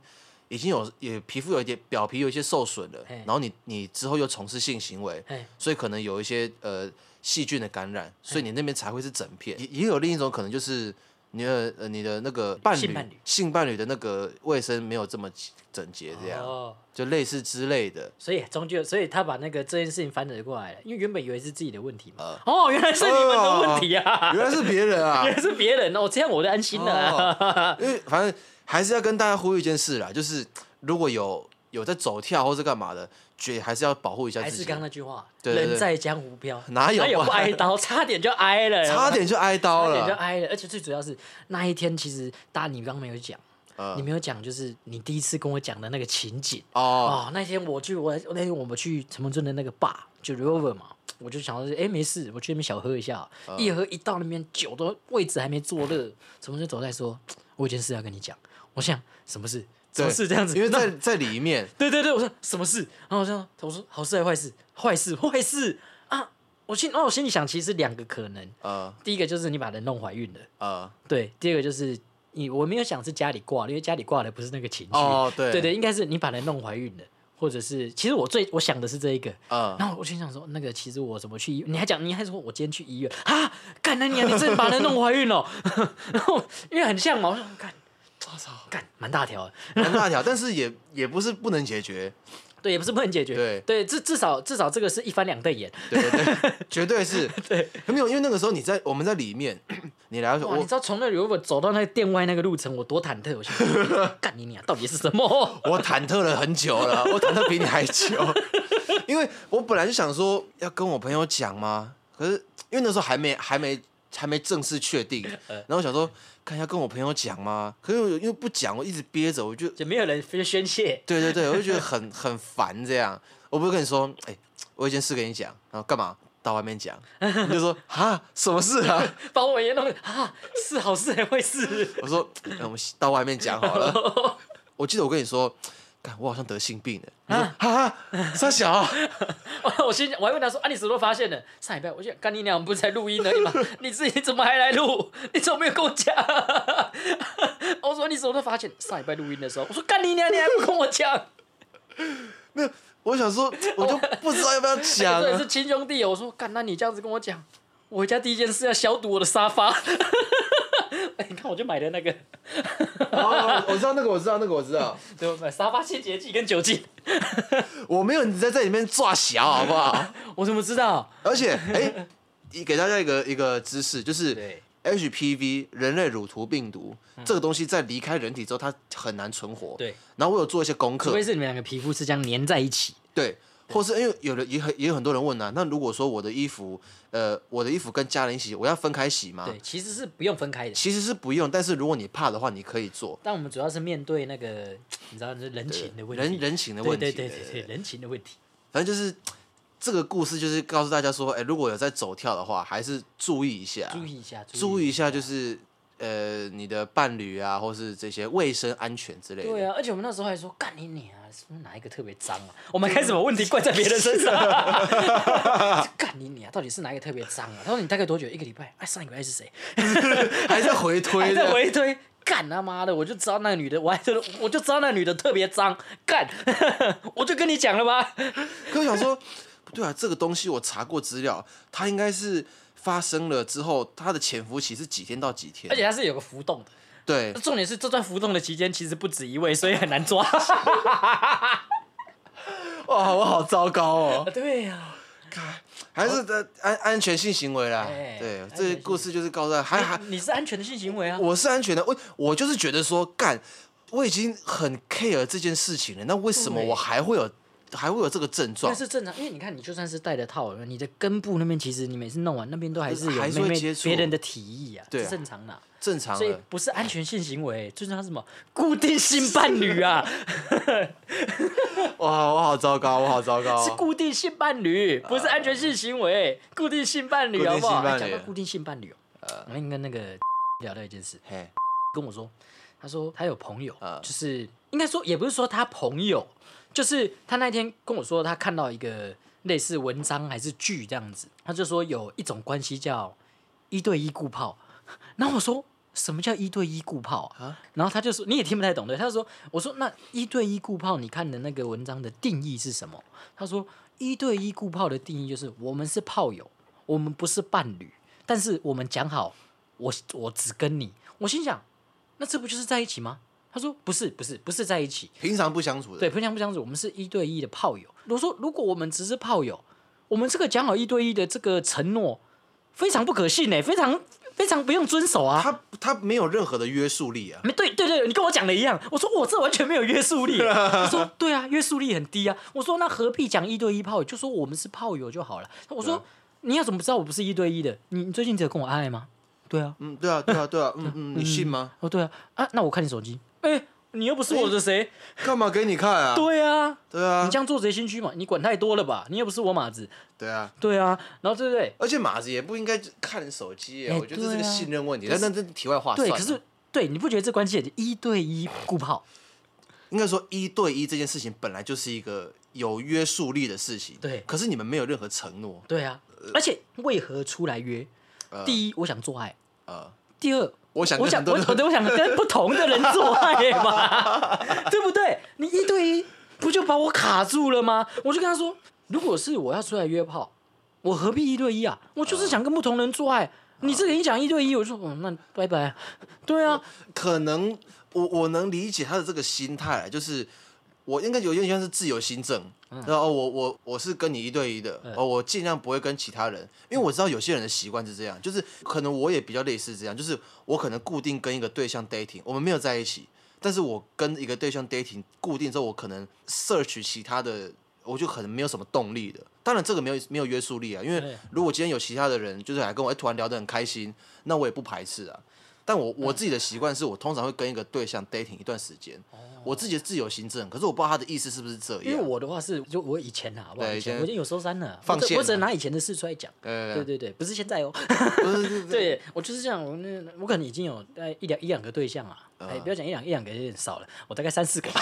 S1: 已经有也皮肤有一点表皮有一些受损了，然后你你之后又从事性行为，所以可能有一些呃细菌的感染，所以你那边才会是整片。也也有另一种可能就是你的呃你的那个伴侣。
S2: 性伴侣。
S1: 性伴侣的那个卫生没有这么整洁，这样、
S2: 哦，
S1: 就类似之类的。
S2: 所以终究，所以他把那个这件事情反转过来了，因为原本以为是自己的问题嘛。
S1: 呃。
S2: 哦，原来是你们的问题啊！
S1: 原来是别人啊。
S2: 原，来是别人。哦，这样我就安心了。啊。
S1: 因为反正还是要跟大家呼吁一件事啦，就是如果有有在走跳或是干嘛的，觉还是要保护一下自己
S2: 还是刚。刚那句话，人在江湖飘，
S1: 哪有
S2: 不挨刀？差点就挨了，
S1: 差点就挨刀了
S2: 差点就
S1: 了。
S2: 挨了。而且最主要是那一天，其实大你刚刚没有讲，
S1: 呃
S2: 你没有讲，就是你第一次跟我讲的那个情景。
S1: 哦，
S2: 哦，那天我去我那天我们去城门村的那个 bar 就 River 嘛，我就想到是哎没事，我去那边小喝一下，
S1: 嗯
S2: 一喝一到那边酒都位置还没坐热，城门村走在说，我有件事要跟你讲。我想什么事？什么
S1: 对
S2: 事这样子？
S1: 因为在在里面，
S2: 对对对，我说什么事？然后我说我说好事还是坏事？坏事坏事啊！我心，然后我心里想，其实两个可能，
S1: 呃
S2: 第一个就是你把人弄怀孕了，
S1: 呃，
S2: 对；第二个就是你，我没有想是家里挂了，因为家里挂的不是那个情绪，
S1: 哦对
S2: 对对，应该是你把人弄怀孕了，或者是，其实我最我想的是这一个，
S1: 嗯，
S2: 然后我心想说，那个其实我怎么去？你还讲，你还说我今天去医院啊？干那你啊，你真的把人弄怀孕了？然后因为很像嘛，我说干，我操，干蛮大条的，
S1: 蛮大条，但是也也不是不能解决，
S2: 对，也不是不能解决，
S1: 对。
S2: 对，至至少至少这个是一翻两瞪眼，
S1: 对对对，绝对是。
S2: 对，
S1: 没有，因为那个时候你在我们在里面，你来的时候
S2: 哇，你知道从那里如果走到那个店外那个路程，我多忐忑，我想说 干你娘，到底是什么？
S1: 我忐忑了很久了，我忐忑比你还久，因为我本来就想说要跟我朋友讲嘛，可是因为那时候还没还没还没正式确定，然后我想说看一下跟我朋友讲吗？可是我因为不讲，我一直憋着，我就
S2: 就没有人宣宣泄，
S1: 对对对，我就觉得很很烦这样。我不是跟你说，哎、我有一件事跟你讲，然后干嘛到外面讲？你就说 啊，什么事啊？
S2: 把我也弄啊，是好事还坏事？
S1: 我说，那我们到外面讲好了。我记得我跟你说，看我好像得性病了。你说啊，傻小 啊，
S2: 我心想我还问他说啊，你什么时候发现的？上礼拜我就干你娘，我们不是在录音而已吗？你自己怎么还来录？你怎么没有跟我讲？我说你什么时候发现？上礼拜录音的时候，我说干你娘，你还不跟我讲？
S1: 没有，我想说，我就不知道要不要讲啊。
S2: 这也是亲兄弟哦。我说干，那你这样子跟我讲，我回家第一件事要消毒我的沙发。哎，你看，我就买的那个，
S1: 哦，我知道那个，我知道那个，我知道。
S2: 对，我买沙发清洁剂跟酒精。
S1: 我没有你在这里面抓小，好不好？
S2: 我怎么知道？
S1: 而且，哎、你给大家一个一个知识，就是，HPV 人类乳头病毒、这个东西在离开人体之后，它很难存活。
S2: 嗯对，
S1: 然后我有做一些功课
S2: 除非，是你们两个皮肤是这样粘在一起，
S1: 对，或是因为有的也很也有很多人问啊，那如果说我的衣服，呃，我的衣服跟家人一起，我要分开洗吗？
S2: 对，其实是不用分开的。
S1: 其实是不用，但是如果你怕的话，你可以做。
S2: 但我们主要是面对那个，你知道，是人情的问题，
S1: 人人情的
S2: 对
S1: 问题，
S2: 对对对对，人情的问题。
S1: 反正就是这个故事，就是告诉大家说，哎、如果有在走跳的话，还是注意一下，
S2: 注意一下，
S1: 注意一下，就是呃，你的伴侣啊，或是这些卫生安全之类的。
S2: 对啊，而且我们那时候还说，干你娘，是不是哪一个特别脏啊？我们开始把问题怪在别人身上。干你你啊，到底是哪一个特别脏啊？他说你大概多久？一个礼拜？哎，上一个礼拜是谁？
S1: 还在回推
S2: 在回推。干他妈的！我就知道那个女的，我还真的我就知道那个女的特别脏。干，我就跟你讲了吧。
S1: 可我想说，不对啊，这个东西我查过资料，它应该是发生了之后，它的潜伏期是几天到几天
S2: 而？且它是有个浮动的，
S1: 对，
S2: 重点是这段浮动的期间其实不止一位，所以很难抓。
S1: 哇，我好糟糕哦。
S2: 对呀、
S1: 还是的安安全性行为啦。
S2: 哎
S1: 对这
S2: 性
S1: 个故事就是告诉他，还还
S2: 你是安全的性行为啊。
S1: 我是安全的，我我就是觉得说干，我已经很 care 这件事情了，那为什么我还会有还会有这个症状
S2: 那？是正常，因为你看，你就算是戴了套，你的根部那边其实你每次弄完，那边都还是有妹妹别人的体液啊，
S1: 对啊
S2: 是正常的啊、
S1: 正常
S2: 所以
S1: 的，
S2: 不是安全性行为，最重要是什么？固定性伴侣啊，
S1: 哇，我好糟糕，我好糟糕
S2: 是。固定性伴侣，不是安全性行为，固定性伴侣好不好？讲到固定性伴侣哦，我跟那个 聊到一件事，
S1: 嘿，
S2: 跟我说，他说他有朋友，
S1: 啊
S2: 就是应该说也不是说他朋友，就是他那天跟我说他看到一个类似文章还是剧这样子，他就说有一种关系叫一对一固炮，然后我说什么叫一对一固炮啊？然后他就说你也听不太懂对，他就说我说那一对一固炮你看的那个文章的定义是什么？他说一对一固炮的定义就是我们是炮友，我们不是伴侣，但是我们讲好，我我只跟你。我心想，那这不就是在一起吗？他说不是，不是，不是在一起。
S1: 平常不相处的，
S2: 对，平常不相处，我们是一对一的炮友。我说，如果我们只是炮友，我们这个讲好一对一的这个承诺非常不可信呢，非常非常不用遵守啊。
S1: 他他没有任何的约束力啊。
S2: 没对对对，你跟我讲的一样。我说我这完全没有约束力。他说对啊，约束力很低啊。我说那何必讲一对一炮友？就说我们是炮友就好了。我说、
S1: 啊
S2: 你要怎么知道我不是一对一的？你你最近只有跟我爱吗？对啊。
S1: 嗯，对啊，对啊，对啊，嗯 嗯，你信吗？
S2: 哦对啊啊，那我看你手机。哎、你又不是我的谁？
S1: 干嘛给你看啊？
S2: 对啊，
S1: 对啊
S2: 你，这样做贼心虚嘛？你管太多了吧？你又不是我马子。
S1: 对啊。
S2: 对啊，然后对不对？
S1: 而且马子也不应该看手机耶，
S2: 哎
S1: 我觉得这是个信任问题。
S2: 可是
S1: 但那这题外话，
S2: 对，可是对，你不觉得这关系也一对一顾炮？
S1: 应该说一对一这件事情本来就是一个有约束力的事情。
S2: 对
S1: 可是你们没有任何承诺。
S2: 对啊，而且为何出来约？
S1: 呃
S2: 第一，我想做爱；
S1: 呃，
S2: 第二，
S1: 我想
S2: 我想我我 我想跟不同的人做爱嘛，对不对？你一对一不就把我卡住了吗？我就跟他说，如果是我要出来约炮，我何必一对一啊？我就是想跟不同人做爱。你这个一讲一对一，我就说，哦，那拜拜。对啊，
S1: 可能我我能理解他的这个心态，就是我应该有点像是自由心证，
S2: 嗯
S1: 然后我我我是跟你一对一的，哦，我尽量不会跟其他人，因为我知道有些人的习惯是这样，就是可能我也比较类似这样，就是我可能固定跟一个对象 dating，我们没有在一起，但是我跟一个对象 dating 固定之后，我可能 search 其他的。我就可能没有什么动力的，当然这个没有没有约束力啊，因为如果今天有其他的人就是来跟我、哎突然聊得很开心，那我也不排斥啊。但我我自己的习惯是我通常会跟一个对象 dating 一段时间，我自己的自由行政，可是我不知道他的意思是不是这样。
S2: 因为我的话是，就我以前啊，好不好？
S1: 以前
S2: 我已经有收山了，
S1: 放线
S2: 我只能拿以前的事出来讲。
S1: 呃，
S2: 对对对，不是现在哦。
S1: 对
S2: 我就是这样，我那我可能已经有大概一两一两个对象啊，
S1: 嗯
S2: 哎，不要讲一两一两个有点少了，我大概三四个吧，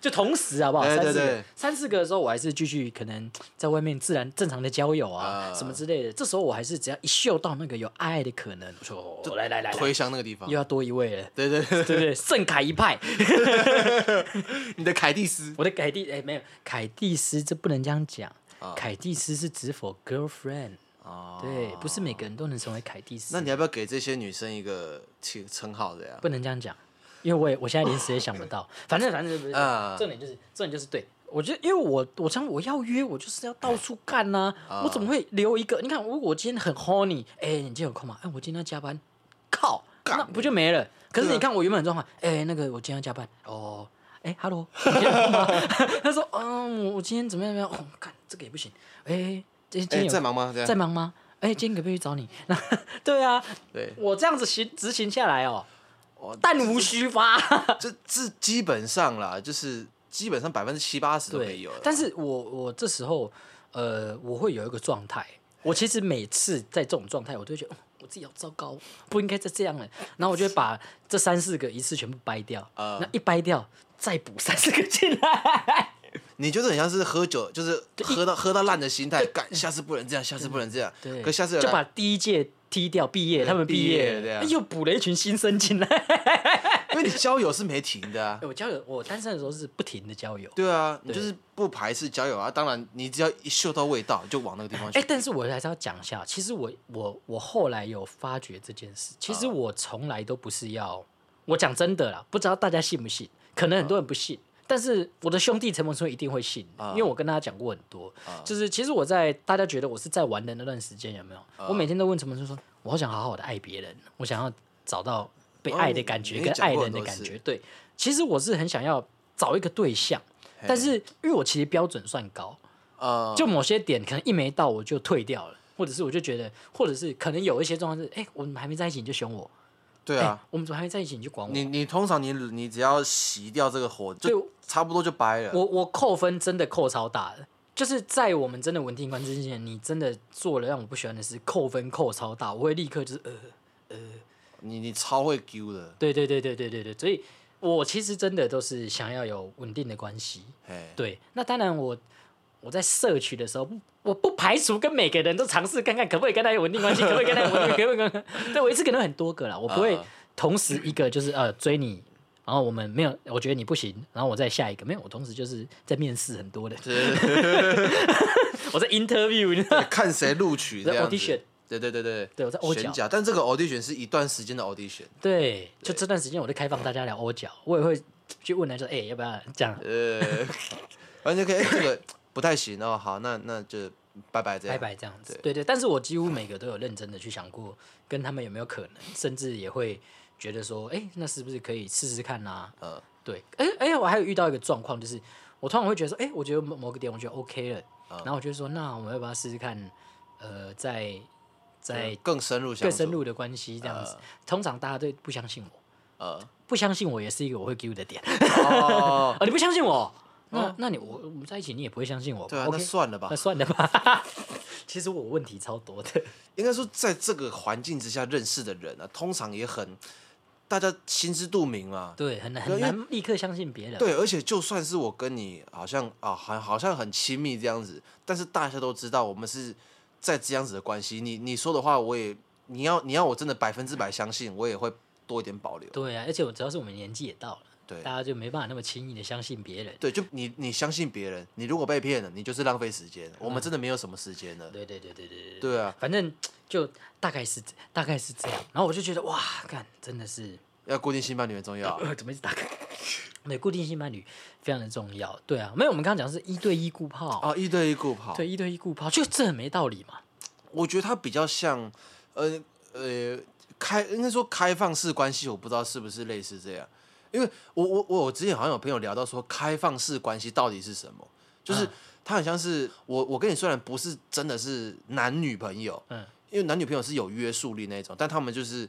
S2: 就同时好不好？
S1: 对
S2: 三四个三四个的时候，我还是继续可能在外面自然正常的交友啊，
S1: 啊。
S2: 什么之类的。这时候我还是只要一嗅到那个有爱的可能，我说哦来来来来，
S1: 推向那个地方。
S2: 又。要多一位了，
S1: 对对对，
S2: 对不对？盛凯一派，
S1: 你的凯蒂斯。
S2: 我的凯蒂哎没有。凯蒂斯，这不能这样讲，
S1: 啊。
S2: 凯蒂斯是指否 girlfriend，
S1: 哦，
S2: 对，不是每个人都能成为凯蒂斯。
S1: 那你要不要给这些女生一个称称号的呀？
S2: 不能这样讲，因为我也我现在临时也想不到。反正反正不是，
S1: 啊
S2: 重点就是重点就是对，我觉得，因为我我常我要约，我就是要到处干呐、
S1: 啊
S2: 我怎么会留一个？你看，如果我今天很 horny，哎、你今天有空吗？哎、我今天要加班，靠，那不就没了？可是你看我原本的状况，哎、那个我今天要加班，哦，哎、哈喽，你今天有空吗 他说，嗯，我我今天怎么样怎么样？哦，看这个也不行，哎、今天有
S1: 在忙吗？
S2: 在忙吗？哎、今天可不可以去找你？对啊，
S1: 对，
S2: 我这样子行执行下来哦，
S1: 哦
S2: 弹无虚发。
S1: 这这基本上啦，就是基本上百分之七八十都没有了。
S2: 但是我我这时候呃，我会有一个状态，我其实每次在这种状态，我都会觉得、哦我自己好糟糕，不应该再这样了。然后我就会把这三四个一次全部掰掉，
S1: 呃
S2: 那一掰掉再补三四个进来。
S1: 你就是很像是喝酒，就是喝到喝到烂的心态，干下次不能这样，下次不能这样。
S2: 对，
S1: 可下次
S2: 就把第一届踢掉，毕业，他们毕
S1: 毕业
S2: 又补了一群新生进来。
S1: 因为你交友是没停的啊
S2: 哎。我交友，我单身的时候是不停的交友。
S1: 对啊，你就是不排斥交友啊。当然，你只要一嗅到味道，就往那个地方去。
S2: 哎、但是我还是要讲一下，其实我我我后来有发觉这件事，其
S1: 啊
S2: 实我从来都不是要，我讲真的啦，不知道大家信不信，可能很多人不信，但是我的兄弟陈柏春一定会信，
S1: 啊。
S2: 因为我跟大家讲过很多，
S1: 啊。
S2: 就是其实我在大家觉得我是在玩的那段时间有没有，
S1: 啊。
S2: 我每天都问陈柏春说，我好想好好的爱别人，我想要找到被爱的感觉跟爱人的感觉，对，其实我是很想要找一个对象，但是因为我其实标准算高。
S1: 呃，
S2: 就某些点可能一没到我就退掉了，或者是我就觉得，或者是可能有一些状况是，哎、我们还没在一起你就凶我，哎、
S1: 对啊，
S2: 我们怎么还没在一起你就管我？
S1: 你你通常你你只要熄掉这个火，就差不多就掰了。
S2: 我我扣分真的扣超大的，就是在我们真的稳定关系之前，你真的做了让我不喜欢的事，扣分扣超大，我会立刻就是呃呃，
S1: 你你超会丢的，
S2: 对对对对对对对，所以我其实真的都是想要有稳定的关系，
S1: 嘿，
S2: 对，那当然我我在摄取的时候，我不排除跟每个人都尝试看看，可不可以跟他有稳定关系，可不可以跟他有稳定，可不可以跟他？对我一次可能很多个啦，我不会
S1: 啊
S2: 同时一个就是呃追你，然后我们没有，我觉得你不行，然后我再下一个，没有，我同时就是在面试很多的，我在 interview，你知道
S1: 看谁录取这
S2: 在
S1: 样
S2: audition
S1: 子。对对对对，
S2: 对我在欧角
S1: 选角，但这个 audition 是一段时间的 audition，
S2: 对，就这段时间我就开放大家聊欧角，我也会去问他说，哎、要不要这样？
S1: 呃，完全可以，哎，这个不太行哦，好，那那就拜拜这样，
S2: 拜拜这样子。对。对，但是我几乎每个都有认真的去想过，跟他们有没有可能，甚至也会觉得说，哎、那是不是可以试试看啊？
S1: 呃，
S2: 对，哎、哎、我还有遇到一个状况，就是我突然会觉得说，哎、我觉得某某个点我觉得 OK 了，然后我就说，那我们要不要试试看？呃，在在
S1: 更深入，
S2: 更深入的关系这样子。通常大家都不相信我，
S1: 呃，
S2: 不相信我也是一个我会 give 的点。
S1: 哦，
S2: 哦，你不相信我？那那你我我们在一起，你也不会相信我。
S1: 对啊算了吧
S2: 那。算了吧。其实我问题超多的。
S1: 应该说，在这个环境之下认识的人啊，通常也很大家心知肚明嘛。
S2: 对，很难很难立刻相信别人。
S1: 对，而且就算是我跟你好像啊，好好像很亲密这样子，但是大家都知道我们是在这样子的关系。你你说的话，我也你要你要我真的百分之百相信，我也会多一点保留。
S2: 对啊，而且我主要是我们年纪也到了，
S1: 对
S2: 大家就没办法那么轻易的相信别人。
S1: 对，就你你相信别人，你如果被骗了，你就是浪费时间。我们真的没有什么时间了。
S2: 对对对对对对对。
S1: 啊，
S2: 反正就大概是大概是这样，然后我就觉得哇，看真的是
S1: 要固定性伴侣很重要。
S2: 呃，怎么一直打开？对，固定性伴侣非常的重要。对啊，没有我们刚刚讲的是一对一顾炮，
S1: 啊，一对一顾炮。
S2: 对，一对一顾炮，就这很没道理嘛。
S1: 我觉得它比较像，呃呃，开应该说开放式关系，我不知道是不是类似这样。因为我我我我之前好像有朋友聊到说，开放式关系到底是什么？就是
S2: 啊
S1: 它很像是我我跟你虽然不是真的是男女朋友，
S2: 嗯，
S1: 因为男女朋友是有约束力那种，但他们就是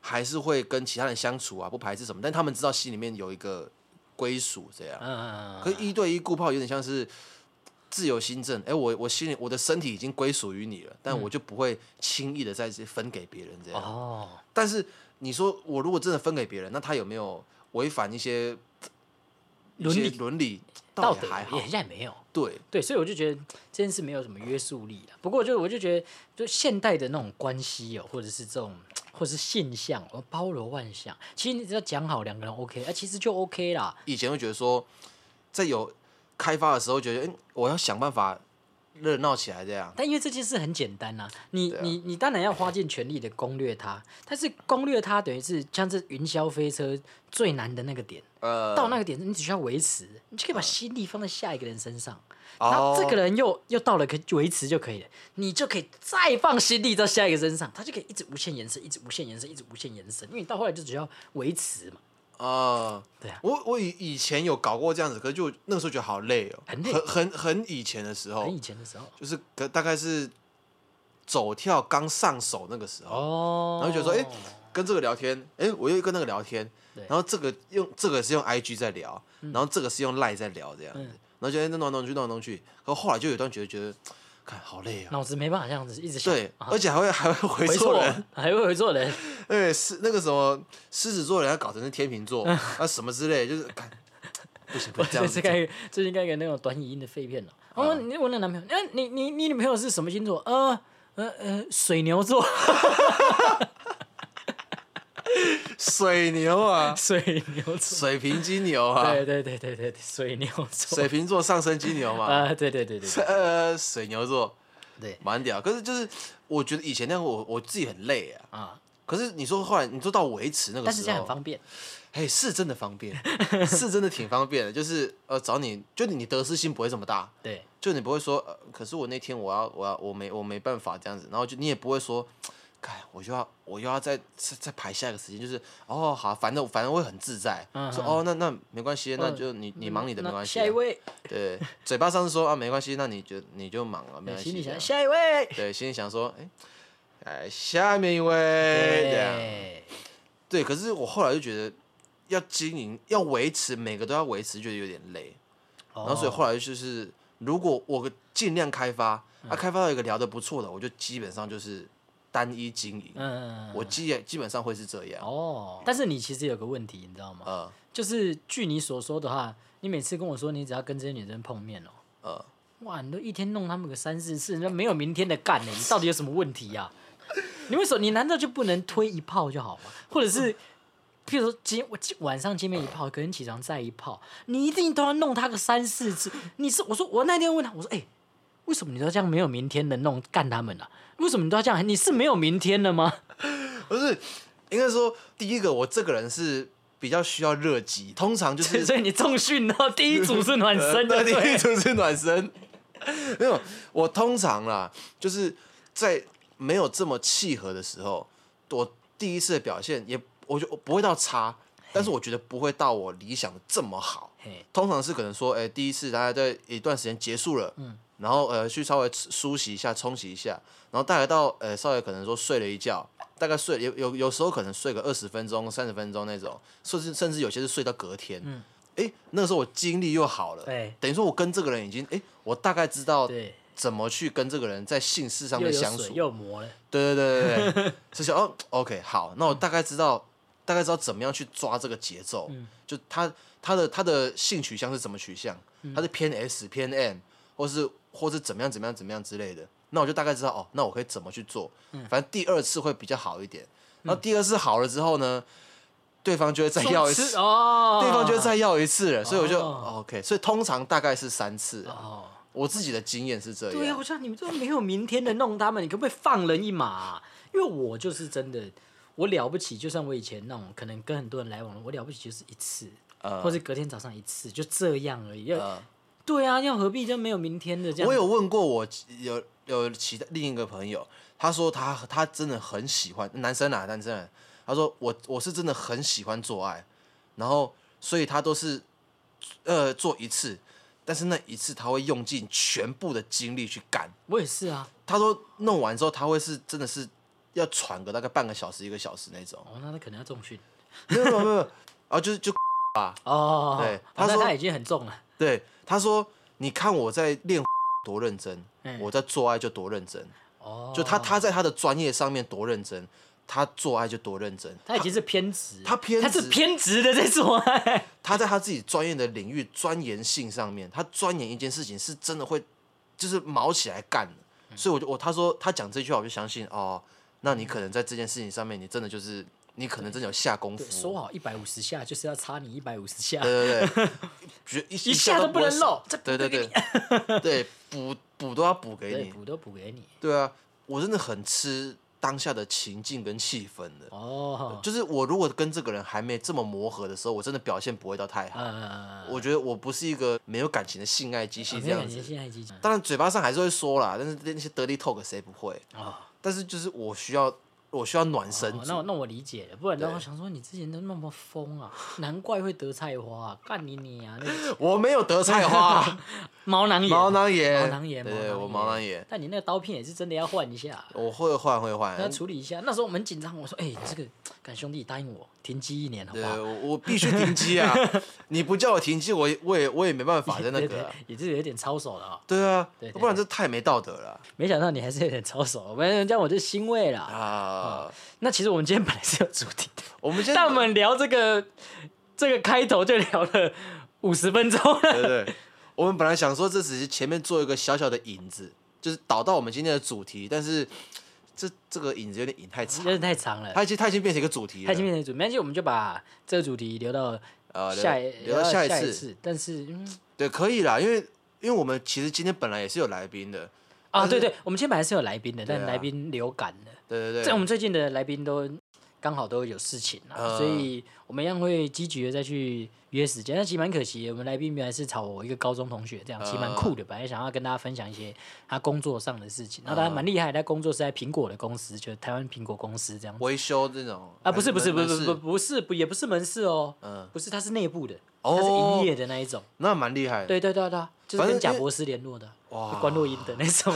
S1: 还是会跟其他人相处啊，不排斥什么，但他们知道心里面有一个归属这样。
S2: 嗯嗯嗯，
S1: 可是一对一顾泡有点像是自由新政，哎、我我心里我的身体已经归属于你了，但我就不会轻易的再分给别人这样。
S2: 哦，
S1: 但是你说我如果真的分给别人，那他有没有违反一些
S2: 伦理
S1: 伦理？
S2: 道德
S1: 还好
S2: 也，现在没有。
S1: 对，
S2: 对，所以我就觉得这件事没有什么约束力了。不过就我就觉得，就现代的那种关系哦，或者是这种，或者是现象，哦，包罗万象。其实你只要讲好两个人 OK，啊，其实就 OK 啦。
S1: 以前会觉得说，在有开发的时候，觉得哎、诶我要想办法热闹起来这样。
S2: 但因为这件事很简单呐、你、
S1: 啊
S2: 你你当然要花尽全力的攻略它，但是攻略它等于是像是云霄飞车最难的那个点，
S1: 呃，
S2: 到那个点你只需要维持，你就可以把心力放在下一个人身上。
S1: 哦
S2: 然后这个人又又到了可以维持就可以了，你就可以再放心力到下一个身上，他就可以一直无限延伸，一直无限延伸，一直无限延伸，因为你到后来就只要维持嘛。
S1: 啊，
S2: 对啊。
S1: 我我以以前有搞过这样子，可是就那个时候觉得好累哦，
S2: 很累。
S1: 很很很以前的时候
S2: 很，以前的时候。
S1: 就是可大概是走跳刚上手那个时候，
S2: 哦，
S1: 然后觉得说，哎、跟这个聊天，哎、我又跟那个聊天，然后这个用这个是用 IG 在聊，然后这个是用 Line 在聊这样子，
S2: 嗯。
S1: 然后就哎那弄来弄去弄来弄去，可后来就有一段觉得觉得，看好累啊，
S2: 脑子没办法这样子一直想，
S1: 对，
S2: 啊
S1: 而且还会还会回
S2: 回错
S1: 错人，，
S2: 还会回错人，
S1: 对，是那个什么狮子座人家搞成是天秤座
S2: 嗯
S1: 啊什么之类，就是看 不行不行这样子
S2: 这是，该最近该给那种短语音的废片了。哦，你我那男朋友，哎，你你你女朋友是什么星座？呃呃呃，水牛座，
S1: 水牛啊，
S2: 水牛座。
S1: 水瓶金牛啊，
S2: 对对对对对对，水牛座。
S1: 水瓶座上升金牛嘛，
S2: 啊，对对对对对。
S1: 呃，水牛座。
S2: 对。
S1: 蛮屌，可是就是我觉得以前那样我我自己很累啊。
S2: 啊！
S1: 可是你说后来你说到维持那个
S2: 但是
S1: 时候，
S2: 这样很方便，
S1: 嘿，是真的方便，是真的挺方便的。就是呃，找你就你得失心不会这么大，
S2: 对。
S1: 就你不会说，呃，可是我那天我要我要我没我没办法这样子，然后就你也不会说，看我就要我又要再再再排下一个时间，就是哦好，反正反正会很自在，说哦那那没关系，那
S2: 嗯
S1: 就你你忙你的没关系啊，
S2: 下一位，
S1: 对，嘴巴上是说啊没关系，那你就你就忙了，没关系。
S2: 心里想下一位，
S1: 对，心里想说，哎、哎，下面一位这样。
S2: 对，
S1: 对，可是我后来就觉得要经营，要维持，每个都要维持，觉得有点累。然后所以后来就是，如果我尽量开发，啊，开发到一个聊得不错的，我就基本上就是单一经营。
S2: 嗯，
S1: 我基基本上会是这样。
S2: 哦，但是你其实有个问题，你知道吗？
S1: 呃
S2: 就是据你所说的话，你每次跟我说你只要跟这些女生碰面哦，
S1: 呃，
S2: 哇，你都一天弄他们个三四次，那没有明天的干呢？你到底有什么问题呀、你为什么？你难道就不能推一炮就好吗？或者是，譬如说今我今晚上见面一炮，隔天起床再一炮，你一定都要弄他个三四次？你是我说我那天问他，我说哎、为什么你都这样没有明天的弄干他们啊？为什么你都要这样？你是没有明天的吗？
S1: 不是，应该说第一个，我这个人是比较需要热机，通常就是
S2: 所以你重训后第一组是暖身的，
S1: 呃第一
S2: 对，
S1: 组是暖身。没有，我通常啦，就是在没有这么契合的时候，我第一次的表现也，我就不会到差，但是我觉得不会到我理想的这么好。
S2: 嘿，
S1: 通常是可能说，哎、第一次大家在一段时间结束了，嗯，然后呃去稍微梳洗一下、冲洗一下，然后大概到呃稍微可能说睡了一觉，大概睡有有有时候可能睡个二十分钟、三十分钟那种，甚至甚至有些是睡到隔天，嗯，哎、那个时候我精力又好了，
S2: 对。
S1: 等于说我跟这个人已经，哎、我大概知道
S2: 对，
S1: 怎么去跟这个人在性事上面相处，
S2: 又磨了，
S1: 对对对对对，是想 哦，OK，好，那我大概知道，大概知道怎么样去抓这个节奏，就他他的他的性取向是什么取向，他是偏 S 偏 M，或是或是怎么样怎么样怎么样之类的，那我就大概知道哦，那我可以怎么去做，反正第二次会比较好一点，然后第二次好了之后呢，对方就会再要一次，
S2: 哦，
S1: 对方就会再要一次了，所以我就、OK，所以通常大概是三次，
S2: 哦。
S1: 我自己的经验是这样，
S2: 对呀、我想你们这没有明天的弄他们，你可不可以放人一马啊、因为我就是真的，我了不起，就算我以前那种可能跟很多人来往，我了不起就是一次，
S1: 呃
S2: 或者隔天早上一次，就这样而已。要、
S1: 呃
S2: 对啊，要何必就没有明天的这样？
S1: 我有问过我有有其他另一个朋友，他说他他真的很喜欢男生啊，男生、啊，他说我我是真的很喜欢做爱，然后所以他都是呃做一次，但是那一次他会用尽全部的精力去干。
S2: 我也是啊。
S1: 他说弄完之后他会是真的是要喘个大概半个小时一个小时那种，
S2: 哦，那他可能要重训
S1: 没有没有没有，啊就是就啊
S2: 哦。
S1: 对他说
S2: 他他已经很重了。
S1: 对他说你看我在练 多认真，
S2: 嗯
S1: 我在做爱就多认真。
S2: 哦，
S1: 就他他在他的专业上面多认真，他做爱就多认真。
S2: 他已经是偏执，
S1: 他偏
S2: 他是偏执的在做爱。
S1: 他在他自己专业的领域钻研性上面，他钻研一件事情是真的会就是毛起来干的。所以我就我他说他讲这句话，我就相信哦，那你可能在这件事情上面，你真的就是你可能真的有下功夫
S2: 对，。说好一百五十下就是要插你一百五十下，
S1: 对对对，觉一
S2: 一下都不能漏，这
S1: 对对对，对 补补都要补给，你。
S2: 补都补给你。
S1: 对啊，我真的很吃当下的情境跟气氛的。
S2: 哦，
S1: 就是我如果跟这个人还没这么磨合的时候，我真的表现不会到太好。
S2: 呃，
S1: 我觉得我不是一个没有感情的性爱机器这样子当然嘴巴上还是会说啦，但是那些 dirty talk 谁不会？
S2: 啊，
S1: 但是就是我需要，我需要暖身
S2: 哦那我。那我理解了，不然的话想说你之前都那么疯啊，难怪会得菜花、啊，干你你啊，那个
S1: 我没有得菜花，
S2: 毛囊炎，
S1: 毛囊炎，
S2: 毛囊炎，
S1: 对对，我毛囊炎，
S2: 但你那个刀片也是真的要换一下，
S1: 我会换会换
S2: 要
S1: 换。
S2: 处理一下。那时候我们很紧张，我说：“哎、你这个，干兄弟答应我停机一年好不
S1: 对，
S2: 好
S1: 我我必须停机啊！你不叫我停机，我也我也我也没办？”法在那
S2: 对对
S1: 个啊。
S2: 也是有点操守了啊、
S1: 对啊
S2: 对，对
S1: 不然这太没道德了
S2: 没想到你还是有点操手，我们这样我就欣慰了。
S1: 啊！
S2: 那其实我们今天本来是有主题的，
S1: 我们先，
S2: 但我们聊这个这个开头就聊了五十分钟了。
S1: 对对对，我们本来想说这只是前面做一个小小的引子，就是导到我们今天的主题，但是这这个引子有点引太长
S2: 有，点太长了，
S1: 它已经它已经变成一个主题了，
S2: 太经变成主题，没关系，我们就把这个主题留到
S1: 呃
S2: 下一
S1: 留到下
S2: 一
S1: 一次，
S2: 次。但是，嗯，
S1: 对，可以啦，因为因为我们其实今天本来也是有来宾的，
S2: 啊，对对，我们今天本来是有来宾的，但来宾流感了。
S1: 对对对，
S2: 在我们最近的来宾都刚好都有事情啊，
S1: 呃
S2: 所以我们一样会积极的再去约时间。但其实蛮可惜的，我们来宾原来是找我一个高中同学，这样其实蛮酷的。本来想要跟大家分享一些他工作上的事情，然后他蛮厉害，他工作是在苹果的公司，就是台湾苹果公司这样子。
S1: 维修这种
S2: 啊，不是不是不是不是不
S1: 不，
S2: 是不也不是门市哦，
S1: 嗯，
S2: 不是，他是内部的，
S1: 哦
S2: 他是营业的那一种。
S1: 那蛮厉害的，
S2: 对对对对啊，就是跟贾博士联络的，
S1: 哇
S2: 关洛音的那种，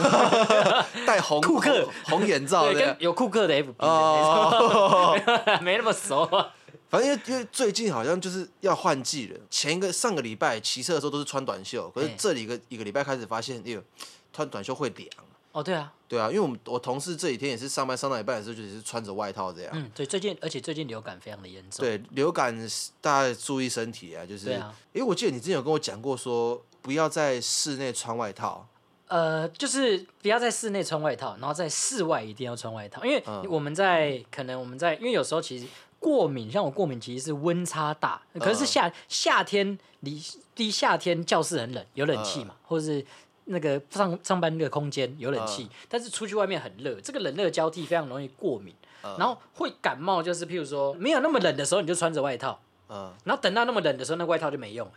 S1: 戴红
S2: 库克。
S1: 红红眼罩
S2: 对，跟
S1: 的，
S2: 有库克的 FB
S1: 哦，
S2: 那种，没那么熟。啊。
S1: 反正因为因为最近好像就是要换季了，前一个上个礼拜骑车的时候都是穿短袖，可是
S2: 嘿
S1: 这里一个一个礼拜开始发现，哎呦，穿短袖会凉。
S2: 哦，对啊，
S1: 对啊，因为我们我同事这几天也是上班上到一半的时候，就也是穿着外套这样。
S2: 嗯，对，最近而且最近流感非常的严重。
S1: 对，流感大家注意身体啊，就是，
S2: 对啊。
S1: 因为我记得你之前有跟我讲过说，不要在室内穿外套。
S2: 呃，就是不要在室内穿外套，然后在室外一定要穿外套，因为
S1: 嗯。
S2: 我们在、可能我们在，因为有时候其实过敏，像我过敏其实是温差大，可是
S1: 嗯。
S2: 夏、夏天离离夏天教室很冷，有冷气嘛，或者是那个上上班那个空间有冷气，
S1: 嗯。
S2: 但是出去外面很热，这个冷热交替非常容易过敏，
S1: 嗯。
S2: 然后会感冒，就是譬如说没有那么冷的时候你就穿着外套，
S1: 嗯，
S2: 然后等到那么冷的时候，那外套就没用了。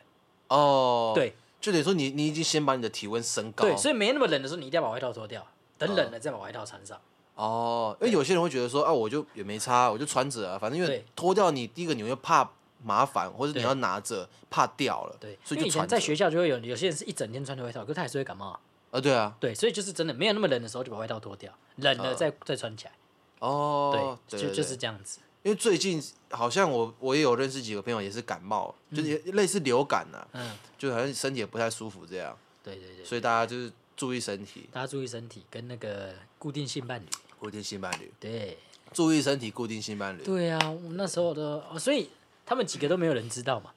S1: 哦，，
S2: 对
S1: 就等于说你你已经先把你的体温升高。
S2: 对，所以没那么冷的时候，你一定要把外套脱掉，等冷了再把外套穿上。
S1: 哦，因为有些人会觉得说啊，我就也没差，我就穿着啊，反正因为
S2: 对
S1: 脱掉你第一个你会怕麻烦，或者你要拿着怕掉了，
S2: 对，
S1: 所
S2: 以
S1: 就穿。
S2: 在学校就会有有些人是一整天穿着外套，可是他还是会感冒啊。
S1: 啊，对啊，
S2: 对，所以就是真的没有那么冷的时候就把外套脱掉，冷了
S1: 嗯
S2: 再、再穿起来。
S1: 哦，
S2: 对，就就是
S1: 对
S2: 这样子。
S1: 因为最近好像我我也有认识几个朋友也是感冒，就是也类似流感呐、
S2: 嗯，
S1: 就好像身体也不太舒服这样，
S2: 对对对，
S1: 所以大家就是注意身体，
S2: 大家注意身体跟那个固定性伴侣。
S1: 固定性伴侣，
S2: 对
S1: 注意身体，固定性伴侣，
S2: 对啊，我那时候的，哦所以他们几个都没有人知道嘛。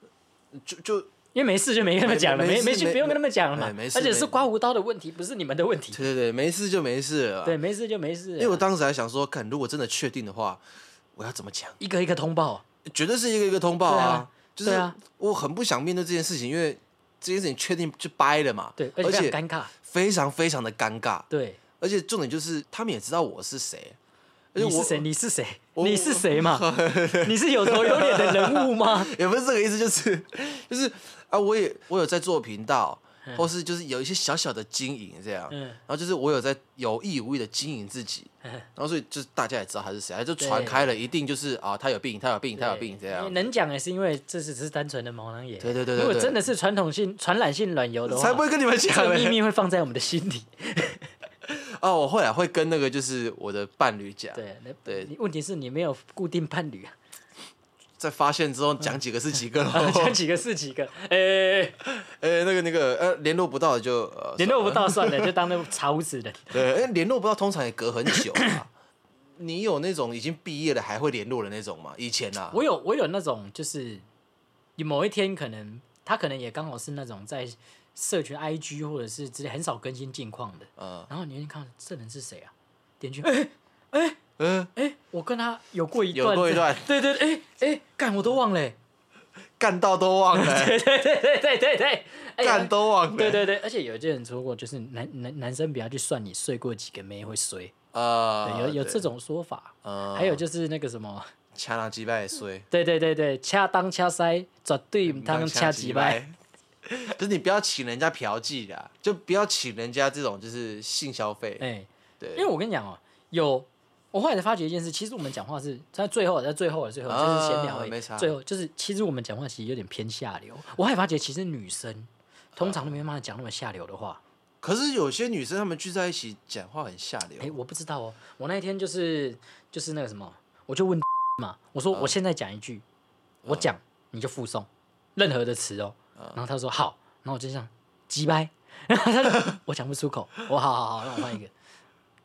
S1: 就就
S2: 因为没事就没跟他们讲了，
S1: 没没事
S2: 不用跟他们讲了嘛
S1: 哎没。事
S2: 而且是刮胡刀的问题，不是你们的问题。
S1: 对对对，没事就没事了，
S2: 对，，没事就没事啊。
S1: 因为我当时还想说，看如果真的确定的话，我要怎么讲？
S2: 一个一个通报。
S1: 绝对是一个一个通报啊
S2: 啊，
S1: 就是我很不想面对这件事情，因为这件事情确定就掰了嘛，
S2: 对，而
S1: 而且
S2: 且非常尴尬。
S1: 非常非常的尴尬，
S2: 对，
S1: 而且重点就是他们也知道我是谁，而且我
S2: 你是谁？你是谁？你是谁嘛？你是有头有脸的人物吗？
S1: 也不是这个意思，就是就是啊，我也我有在做频道，或是就是有一些小小的经营这样，
S2: 嗯。
S1: 然后就是我有在有意无意的经营自己，
S2: 嗯。
S1: 然后所以就是大家也知道他是谁，他就传
S2: 对
S1: 开了，一定就是啊，他有病，他有病，他有病这样，
S2: 能讲也是因为这只是单纯的毛囊炎。
S1: 对对对对对
S2: 如果真的是传统性传染性卵疣的话，
S1: 才不会跟你们
S2: 这
S1: 讲
S2: 秘密会放在我们的心里。
S1: 哦，我后来会跟那个就是我的伴侣讲，
S2: 对，那
S1: 对。
S2: 问题是你没有固定伴侣啊，
S1: 在发现之后讲几个是几个了。
S2: 讲几个是几个，哎，
S1: 呃，那个那个呃，联络不到的就呃
S2: 联络不到算了，就当那查无此人。
S1: 对，哎，联络不到通常也隔很久啊。你有那种已经毕业了还会联络的那种吗？以前啊，
S2: 我有我有那种就是，有某一天可能他可能也刚好是那种在社群 IG 或者是之类很少更新近况的，
S1: 嗯，
S2: 然后你会看这人是谁啊？点进去，哎哎
S1: 嗯，
S2: 哎、我跟他有过一
S1: 有
S2: 段，
S1: 过一段，
S2: 对对对，哎哎，干、我都忘了、欸，
S1: 干到都忘了，
S2: 对对对对对对
S1: 干都忘了。
S2: 对对对，而且有些人说过，就是男男男生不要去算你睡过几个妹会衰，
S1: 呃，
S2: 有有这种说法。
S1: 呃，
S2: 还有就是那个什么，
S1: 掐拿几百衰，
S2: 对对对对，掐当掐塞，绝对唔当掐几拜。，
S1: 就是你不要请人家嫖妓啦，就不要请人家这种就是性消费。
S2: 哎，
S1: 对，
S2: 因为我跟你讲哦，有我后来才发觉一件事，其实我们讲话是在最后，在最后的最后
S1: 啊
S2: 就是闲聊而已，
S1: 没差
S2: 最后就是其实我们讲话其实有点偏下流。我还发觉其实女生通常都没办法讲那么下流的话。
S1: 可是有些女生她们聚在一起讲话很下流
S2: 哎、。我不知道哦，我那一天就是就是那个什么，我就问 嘛，我说我现在讲一句，我讲你就附送任何的词哦，然后他说好，然后我就这样鸡掰，然后他就我讲不出口，我好好好，让我换一个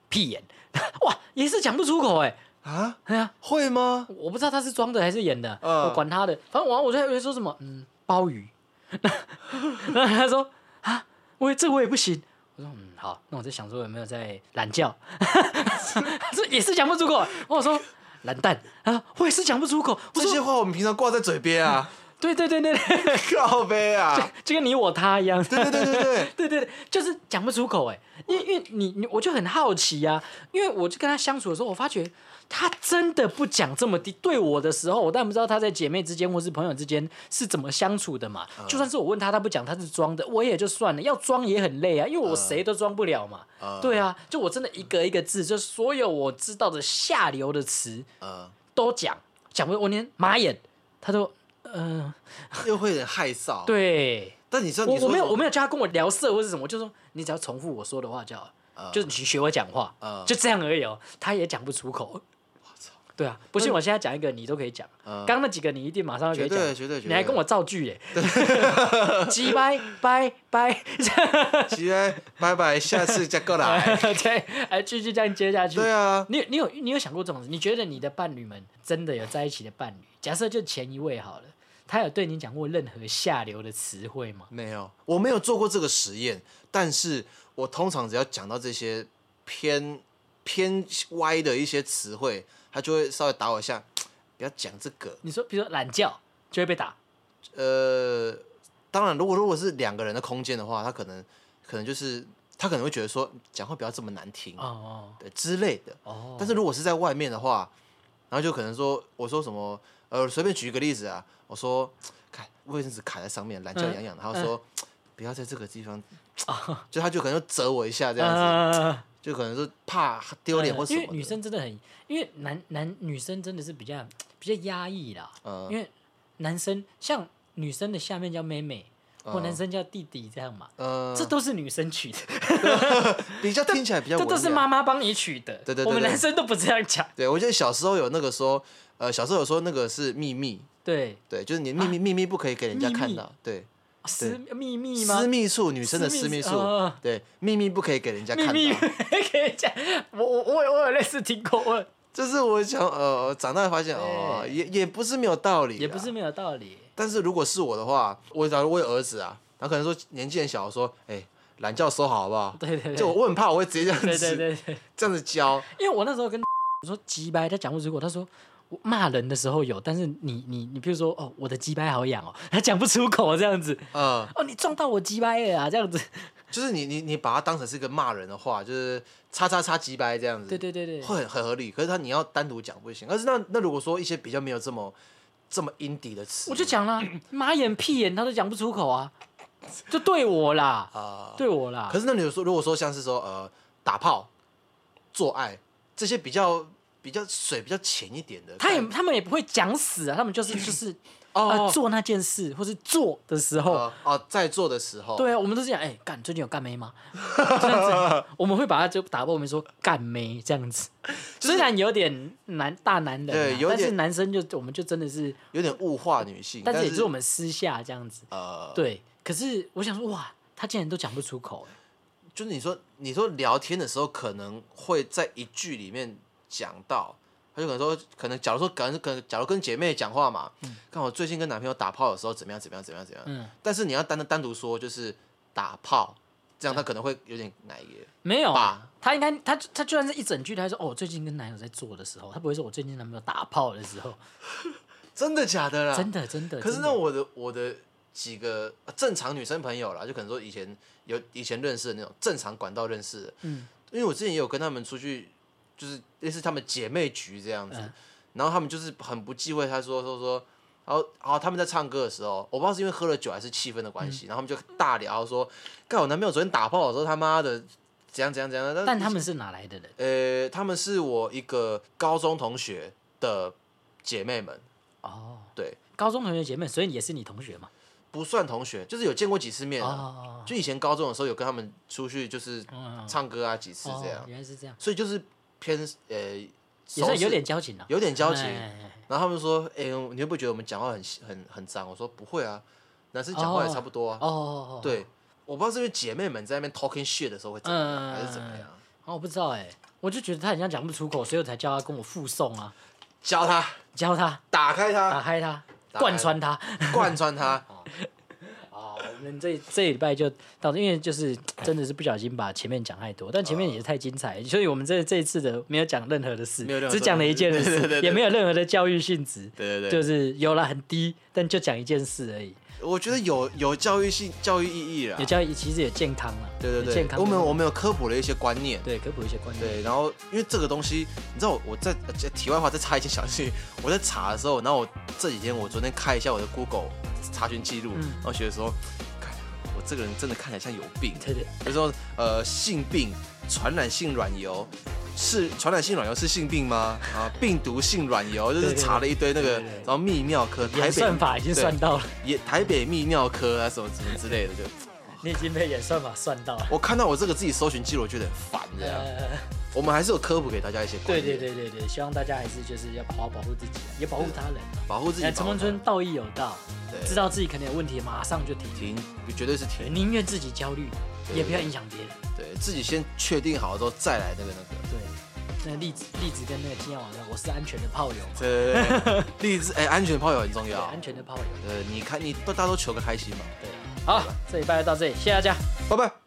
S2: 屁眼，哇，也是讲不出口哎，
S1: 啊？
S2: 哎呀，
S1: 会吗？
S2: 我不知道他是装的还是演的，
S1: 嗯
S2: 我管他的，反正我我就在说什么嗯鲍鱼，然后他说啊，我也这我也不行。我说嗯好，那我在想说有没有在懒觉，他说也是讲不出口。我说懒蛋啊，我也是讲不出口。
S1: 这些话我们平常挂在嘴边啊，
S2: 对对对对对，
S1: 靠背啊。
S2: 就跟你我他一样。
S1: 对对对对对，
S2: 对对 对，就是讲不出口哎，因为因为你你我就很好奇呀、因为我就跟他相处的时候，我发觉他真的不讲这么低。对我的时候，我当然不知道他在姐妹之间或是朋友之间是怎么相处的嘛。就算是我问他，他不讲，他是装的，我也就算了。要装也很累啊，因为我谁都装不了嘛。
S1: 嗯
S2: 对啊，就我真的一个一个字，就所有我知道的下流的词
S1: 嗯，
S2: 都讲，讲不我连马眼他都嗯、
S1: 又会有点害臊。，
S2: 对。
S1: 但你知道
S2: 我我没有我没
S1: 有，
S2: 叫他跟我聊色或是什么，我就说你只要重复我说的话就好就是你学我讲话，
S1: 嗯
S2: 就这样而已哦。他也讲不出口。对啊，不信我现在讲一个，你都可以讲。
S1: 嗯
S2: 刚刚那几个你一定马上就可以讲，
S1: 绝对绝对绝对
S2: 你还跟我造句耶？鸡掰掰掰，
S1: 起来，拜拜，下次再过来。
S2: 对，哎继续这样接下去。
S1: 对啊，
S2: 你你有你有想过这种事？你觉得你的伴侣们真的有在一起的伴侣？假设就前一位好了，他有对你讲过任何下流的词汇吗？
S1: 没有，我没有做过这个实验，但是我通常只要讲到这些偏偏歪的一些词汇，他就会稍微打我一下，不要讲这个。
S2: 你说，比如说懒觉就会被打，
S1: 呃，当然，如果如果是两个人的空间的话，他可能可能就是他可能会觉得说讲话不要这么难听，
S2: 哦
S1: 对之类的。
S2: 哦哦，
S1: 但是如果是在外面的话，然后就可能说我说什么呃，随便举一个例子啊，我说看卫生纸卡在上面，懒觉痒痒的，然后说、不要在这个地方，就他就可能就责我一下这样子，
S2: 呃
S1: 就可能是怕丢脸或什么的。
S2: 因为女生真的很，因为男男女生真的是比较比较压抑啦，
S1: 嗯
S2: 因为男生像女生的下面叫妹妹，或
S1: 嗯
S2: 男生叫弟弟这样嘛，
S1: 呃，
S2: 这都是女生取的，
S1: 比较听起来比较
S2: 这都是妈妈帮你取的，
S1: 对对对
S2: 我们男生都不这样讲，
S1: 对，我记得小时候有那个说，呃，小时候有说那个是秘密，
S2: 对，
S1: 对，就是你的秘密、秘密不可以给人家看到，对，
S2: 私秘密吗？
S1: 私密处，女生的私密处，
S2: 哦
S1: 对，秘密不可以给人家看
S2: 秘密
S1: 到。
S2: 可以讲，我我我有我有类似听过，我
S1: 就是我想，呃，长大发现，哦，也也不是没有道理，
S2: 也不是。没有道理，
S1: 但是如果是我的话，我假如我有儿子啊，他可能说年纪很小，说，哎，懒觉收好好不好？
S2: 对对对，
S1: 就我很怕我会直接这样子，
S2: 对对对。
S1: 这样子教。
S2: 因为我那时候跟我说鸡掰，他讲不出口。他说我骂人的时候有，但是你你你，比如说哦，我的鸡掰好痒哦，他讲不出口这样子。
S1: 嗯，
S2: 哦，你撞到我鸡掰了啊，这样子。
S1: 就是你你你把它当成是一个骂人的话，就是叉叉叉鸡掰这样子，
S2: 对对对对，
S1: 会很很合理。可是他你要单独讲不行。但是那那如果说一些比较没有这么这么阴底的词，
S2: 我就讲了，马眼屁眼他都讲不出口啊，就对我啦，
S1: 啊，
S2: 对我啦。
S1: 可。是那你有说，如果说像是说呃打炮、做爱这些比较比较水比较浅一点的，
S2: 他也他们也不会讲死啊，他们就是 就是
S1: 哦
S2: 呃做那件事或是做的时候，
S1: 呃哦在做的时候，
S2: 对啊，我们都是讲，哎、干，最近有干妹吗？这样子，我们会把它就打破，我们说干妹这样子。虽然有点男大男人、啊，
S1: 对有点
S2: 但是男生就我们就真的是，
S1: 有点物化女性，但
S2: 但是也是我们私下这样子。
S1: 呃，
S2: 对，可是我想说，哇，他竟然都讲不出口、哎
S1: 就是你说你说聊天的时候可能会在一句里面讲到。他就可能说，可能假如说，可能可能，假如跟姐妹讲话嘛，看我最近跟男朋友打炮的时候怎么样怎么样怎么样怎么样，
S2: 嗯，
S1: 但是你要单单独说，就是打炮这样他可能会有点奶耶。
S2: 没有
S1: 吧，
S2: 他应该他他就算是一整句，他还说哦，我最近跟男友在做的时候，他不会说我最近跟男朋友打炮的时候，
S1: 真的假的啦？
S2: 真的真的。
S1: 可是那我的我的几个呃正常女生朋友啦，就可能说以前有以前认识的那种正常管道认识的，
S2: 嗯
S1: 因为我之前也有跟他们出去，就是类似他们姐妹局这样子，
S2: 嗯。
S1: 然后他们就是很不忌讳，他说说说，然后然后他们在唱歌的时候，我不知道是因为喝了酒还是气氛的关
S2: 嗯。
S1: 系，然后他们就大聊说，干我男朋友昨天打炮的时候他妈的怎样怎样怎样，
S2: 但他们是哪来的人？
S1: 呃他们是我一个高中同学的姐妹们，
S2: 哦，
S1: 对，
S2: 高中同学姐妹，所以也是你同学嘛？
S1: 不算同学，就是有见过几次面啊。
S2: 哦，
S1: 就以前高中的时候有跟他们出去，就是
S2: 嗯
S1: 唱歌啊几次
S2: 哦
S1: 这样，
S2: 原来是这样，
S1: 所以就是偏呃
S2: 也算有点交情了，
S1: 有点交情。然后他们说：“哎、你会不会觉得我们讲话很很很脏？”我说：“不会啊，男生讲话也差不多啊。
S2: 哦
S1: 对，我不知道是因为姐妹们在那边 talking shit 的时候会怎么样，
S2: 嗯
S1: 还是怎么样，
S2: 哦，我不知道哎，我就觉得他很像讲不出口，所以我才叫他跟我附送啊，
S1: 教他
S2: 教他
S1: 打开他打，开他，
S2: 贯穿他。
S1: 贯穿他。
S2: 啊，我们这这礼拜就到，因为就是 真的是不小心把前面讲太多，但前面也是太精彩，所以我们这这一次的没有讲任何的事，只讲了一件
S1: 对对对
S2: 事，
S1: 对
S2: 也没有任何的教育性质，
S1: 对对对，
S2: 就是有了很低，但就讲一件事而已。
S1: 我觉得有有教育性、教育意义啦
S2: 有。教育其实也健康了，
S1: 对对对，
S2: 健康。
S1: 我们我们有科普了一些观念。
S2: 对科普一些观念，
S1: 对，然后因为这个东西，你知道我我在呃题外话再插一件小事情，我在查的时候，然后我这几天我昨天开一下我的 Google 查询记录，
S2: 嗯
S1: 然后觉得说，看我这个人真的看起来像有病，
S2: 对对。
S1: 比如说呃性病、传染性软疣。是传染性软疣是性病吗？啊，病毒性软疣就是查了一堆那个然后泌尿科、台北
S2: 算法已经算到了，
S1: 也台北泌尿科啊什么什么之类的，就
S2: 你已经被演算法算到了。
S1: 我看到我这个自己搜寻记录，我觉得很烦这样。
S2: 呃，
S1: 我们还是有科普给大家一些观
S2: 对，对对对对，希望大家还是就是要好好保护自己，也保护他人。
S1: 保护自己。
S2: 哎，陈
S1: 保护
S2: 文春道义有道，
S1: 对
S2: 知道自己可能有问题，马上就停。
S1: 停，绝对是，停。
S2: 宁愿自己焦虑，也不要影响别人。
S1: 对自己先确定好之后再来那个那个。
S2: 对，那个栗子栗子跟那个金耀网上，我是安全的炮友，
S1: 对对对，励志 哎，安全炮友很重
S2: 对，
S1: 要。
S2: 安全的炮友。
S1: 呃，你看你都大家都求个开心嘛。
S2: 对，好，这礼拜就到这里，谢谢大家。
S1: 拜拜。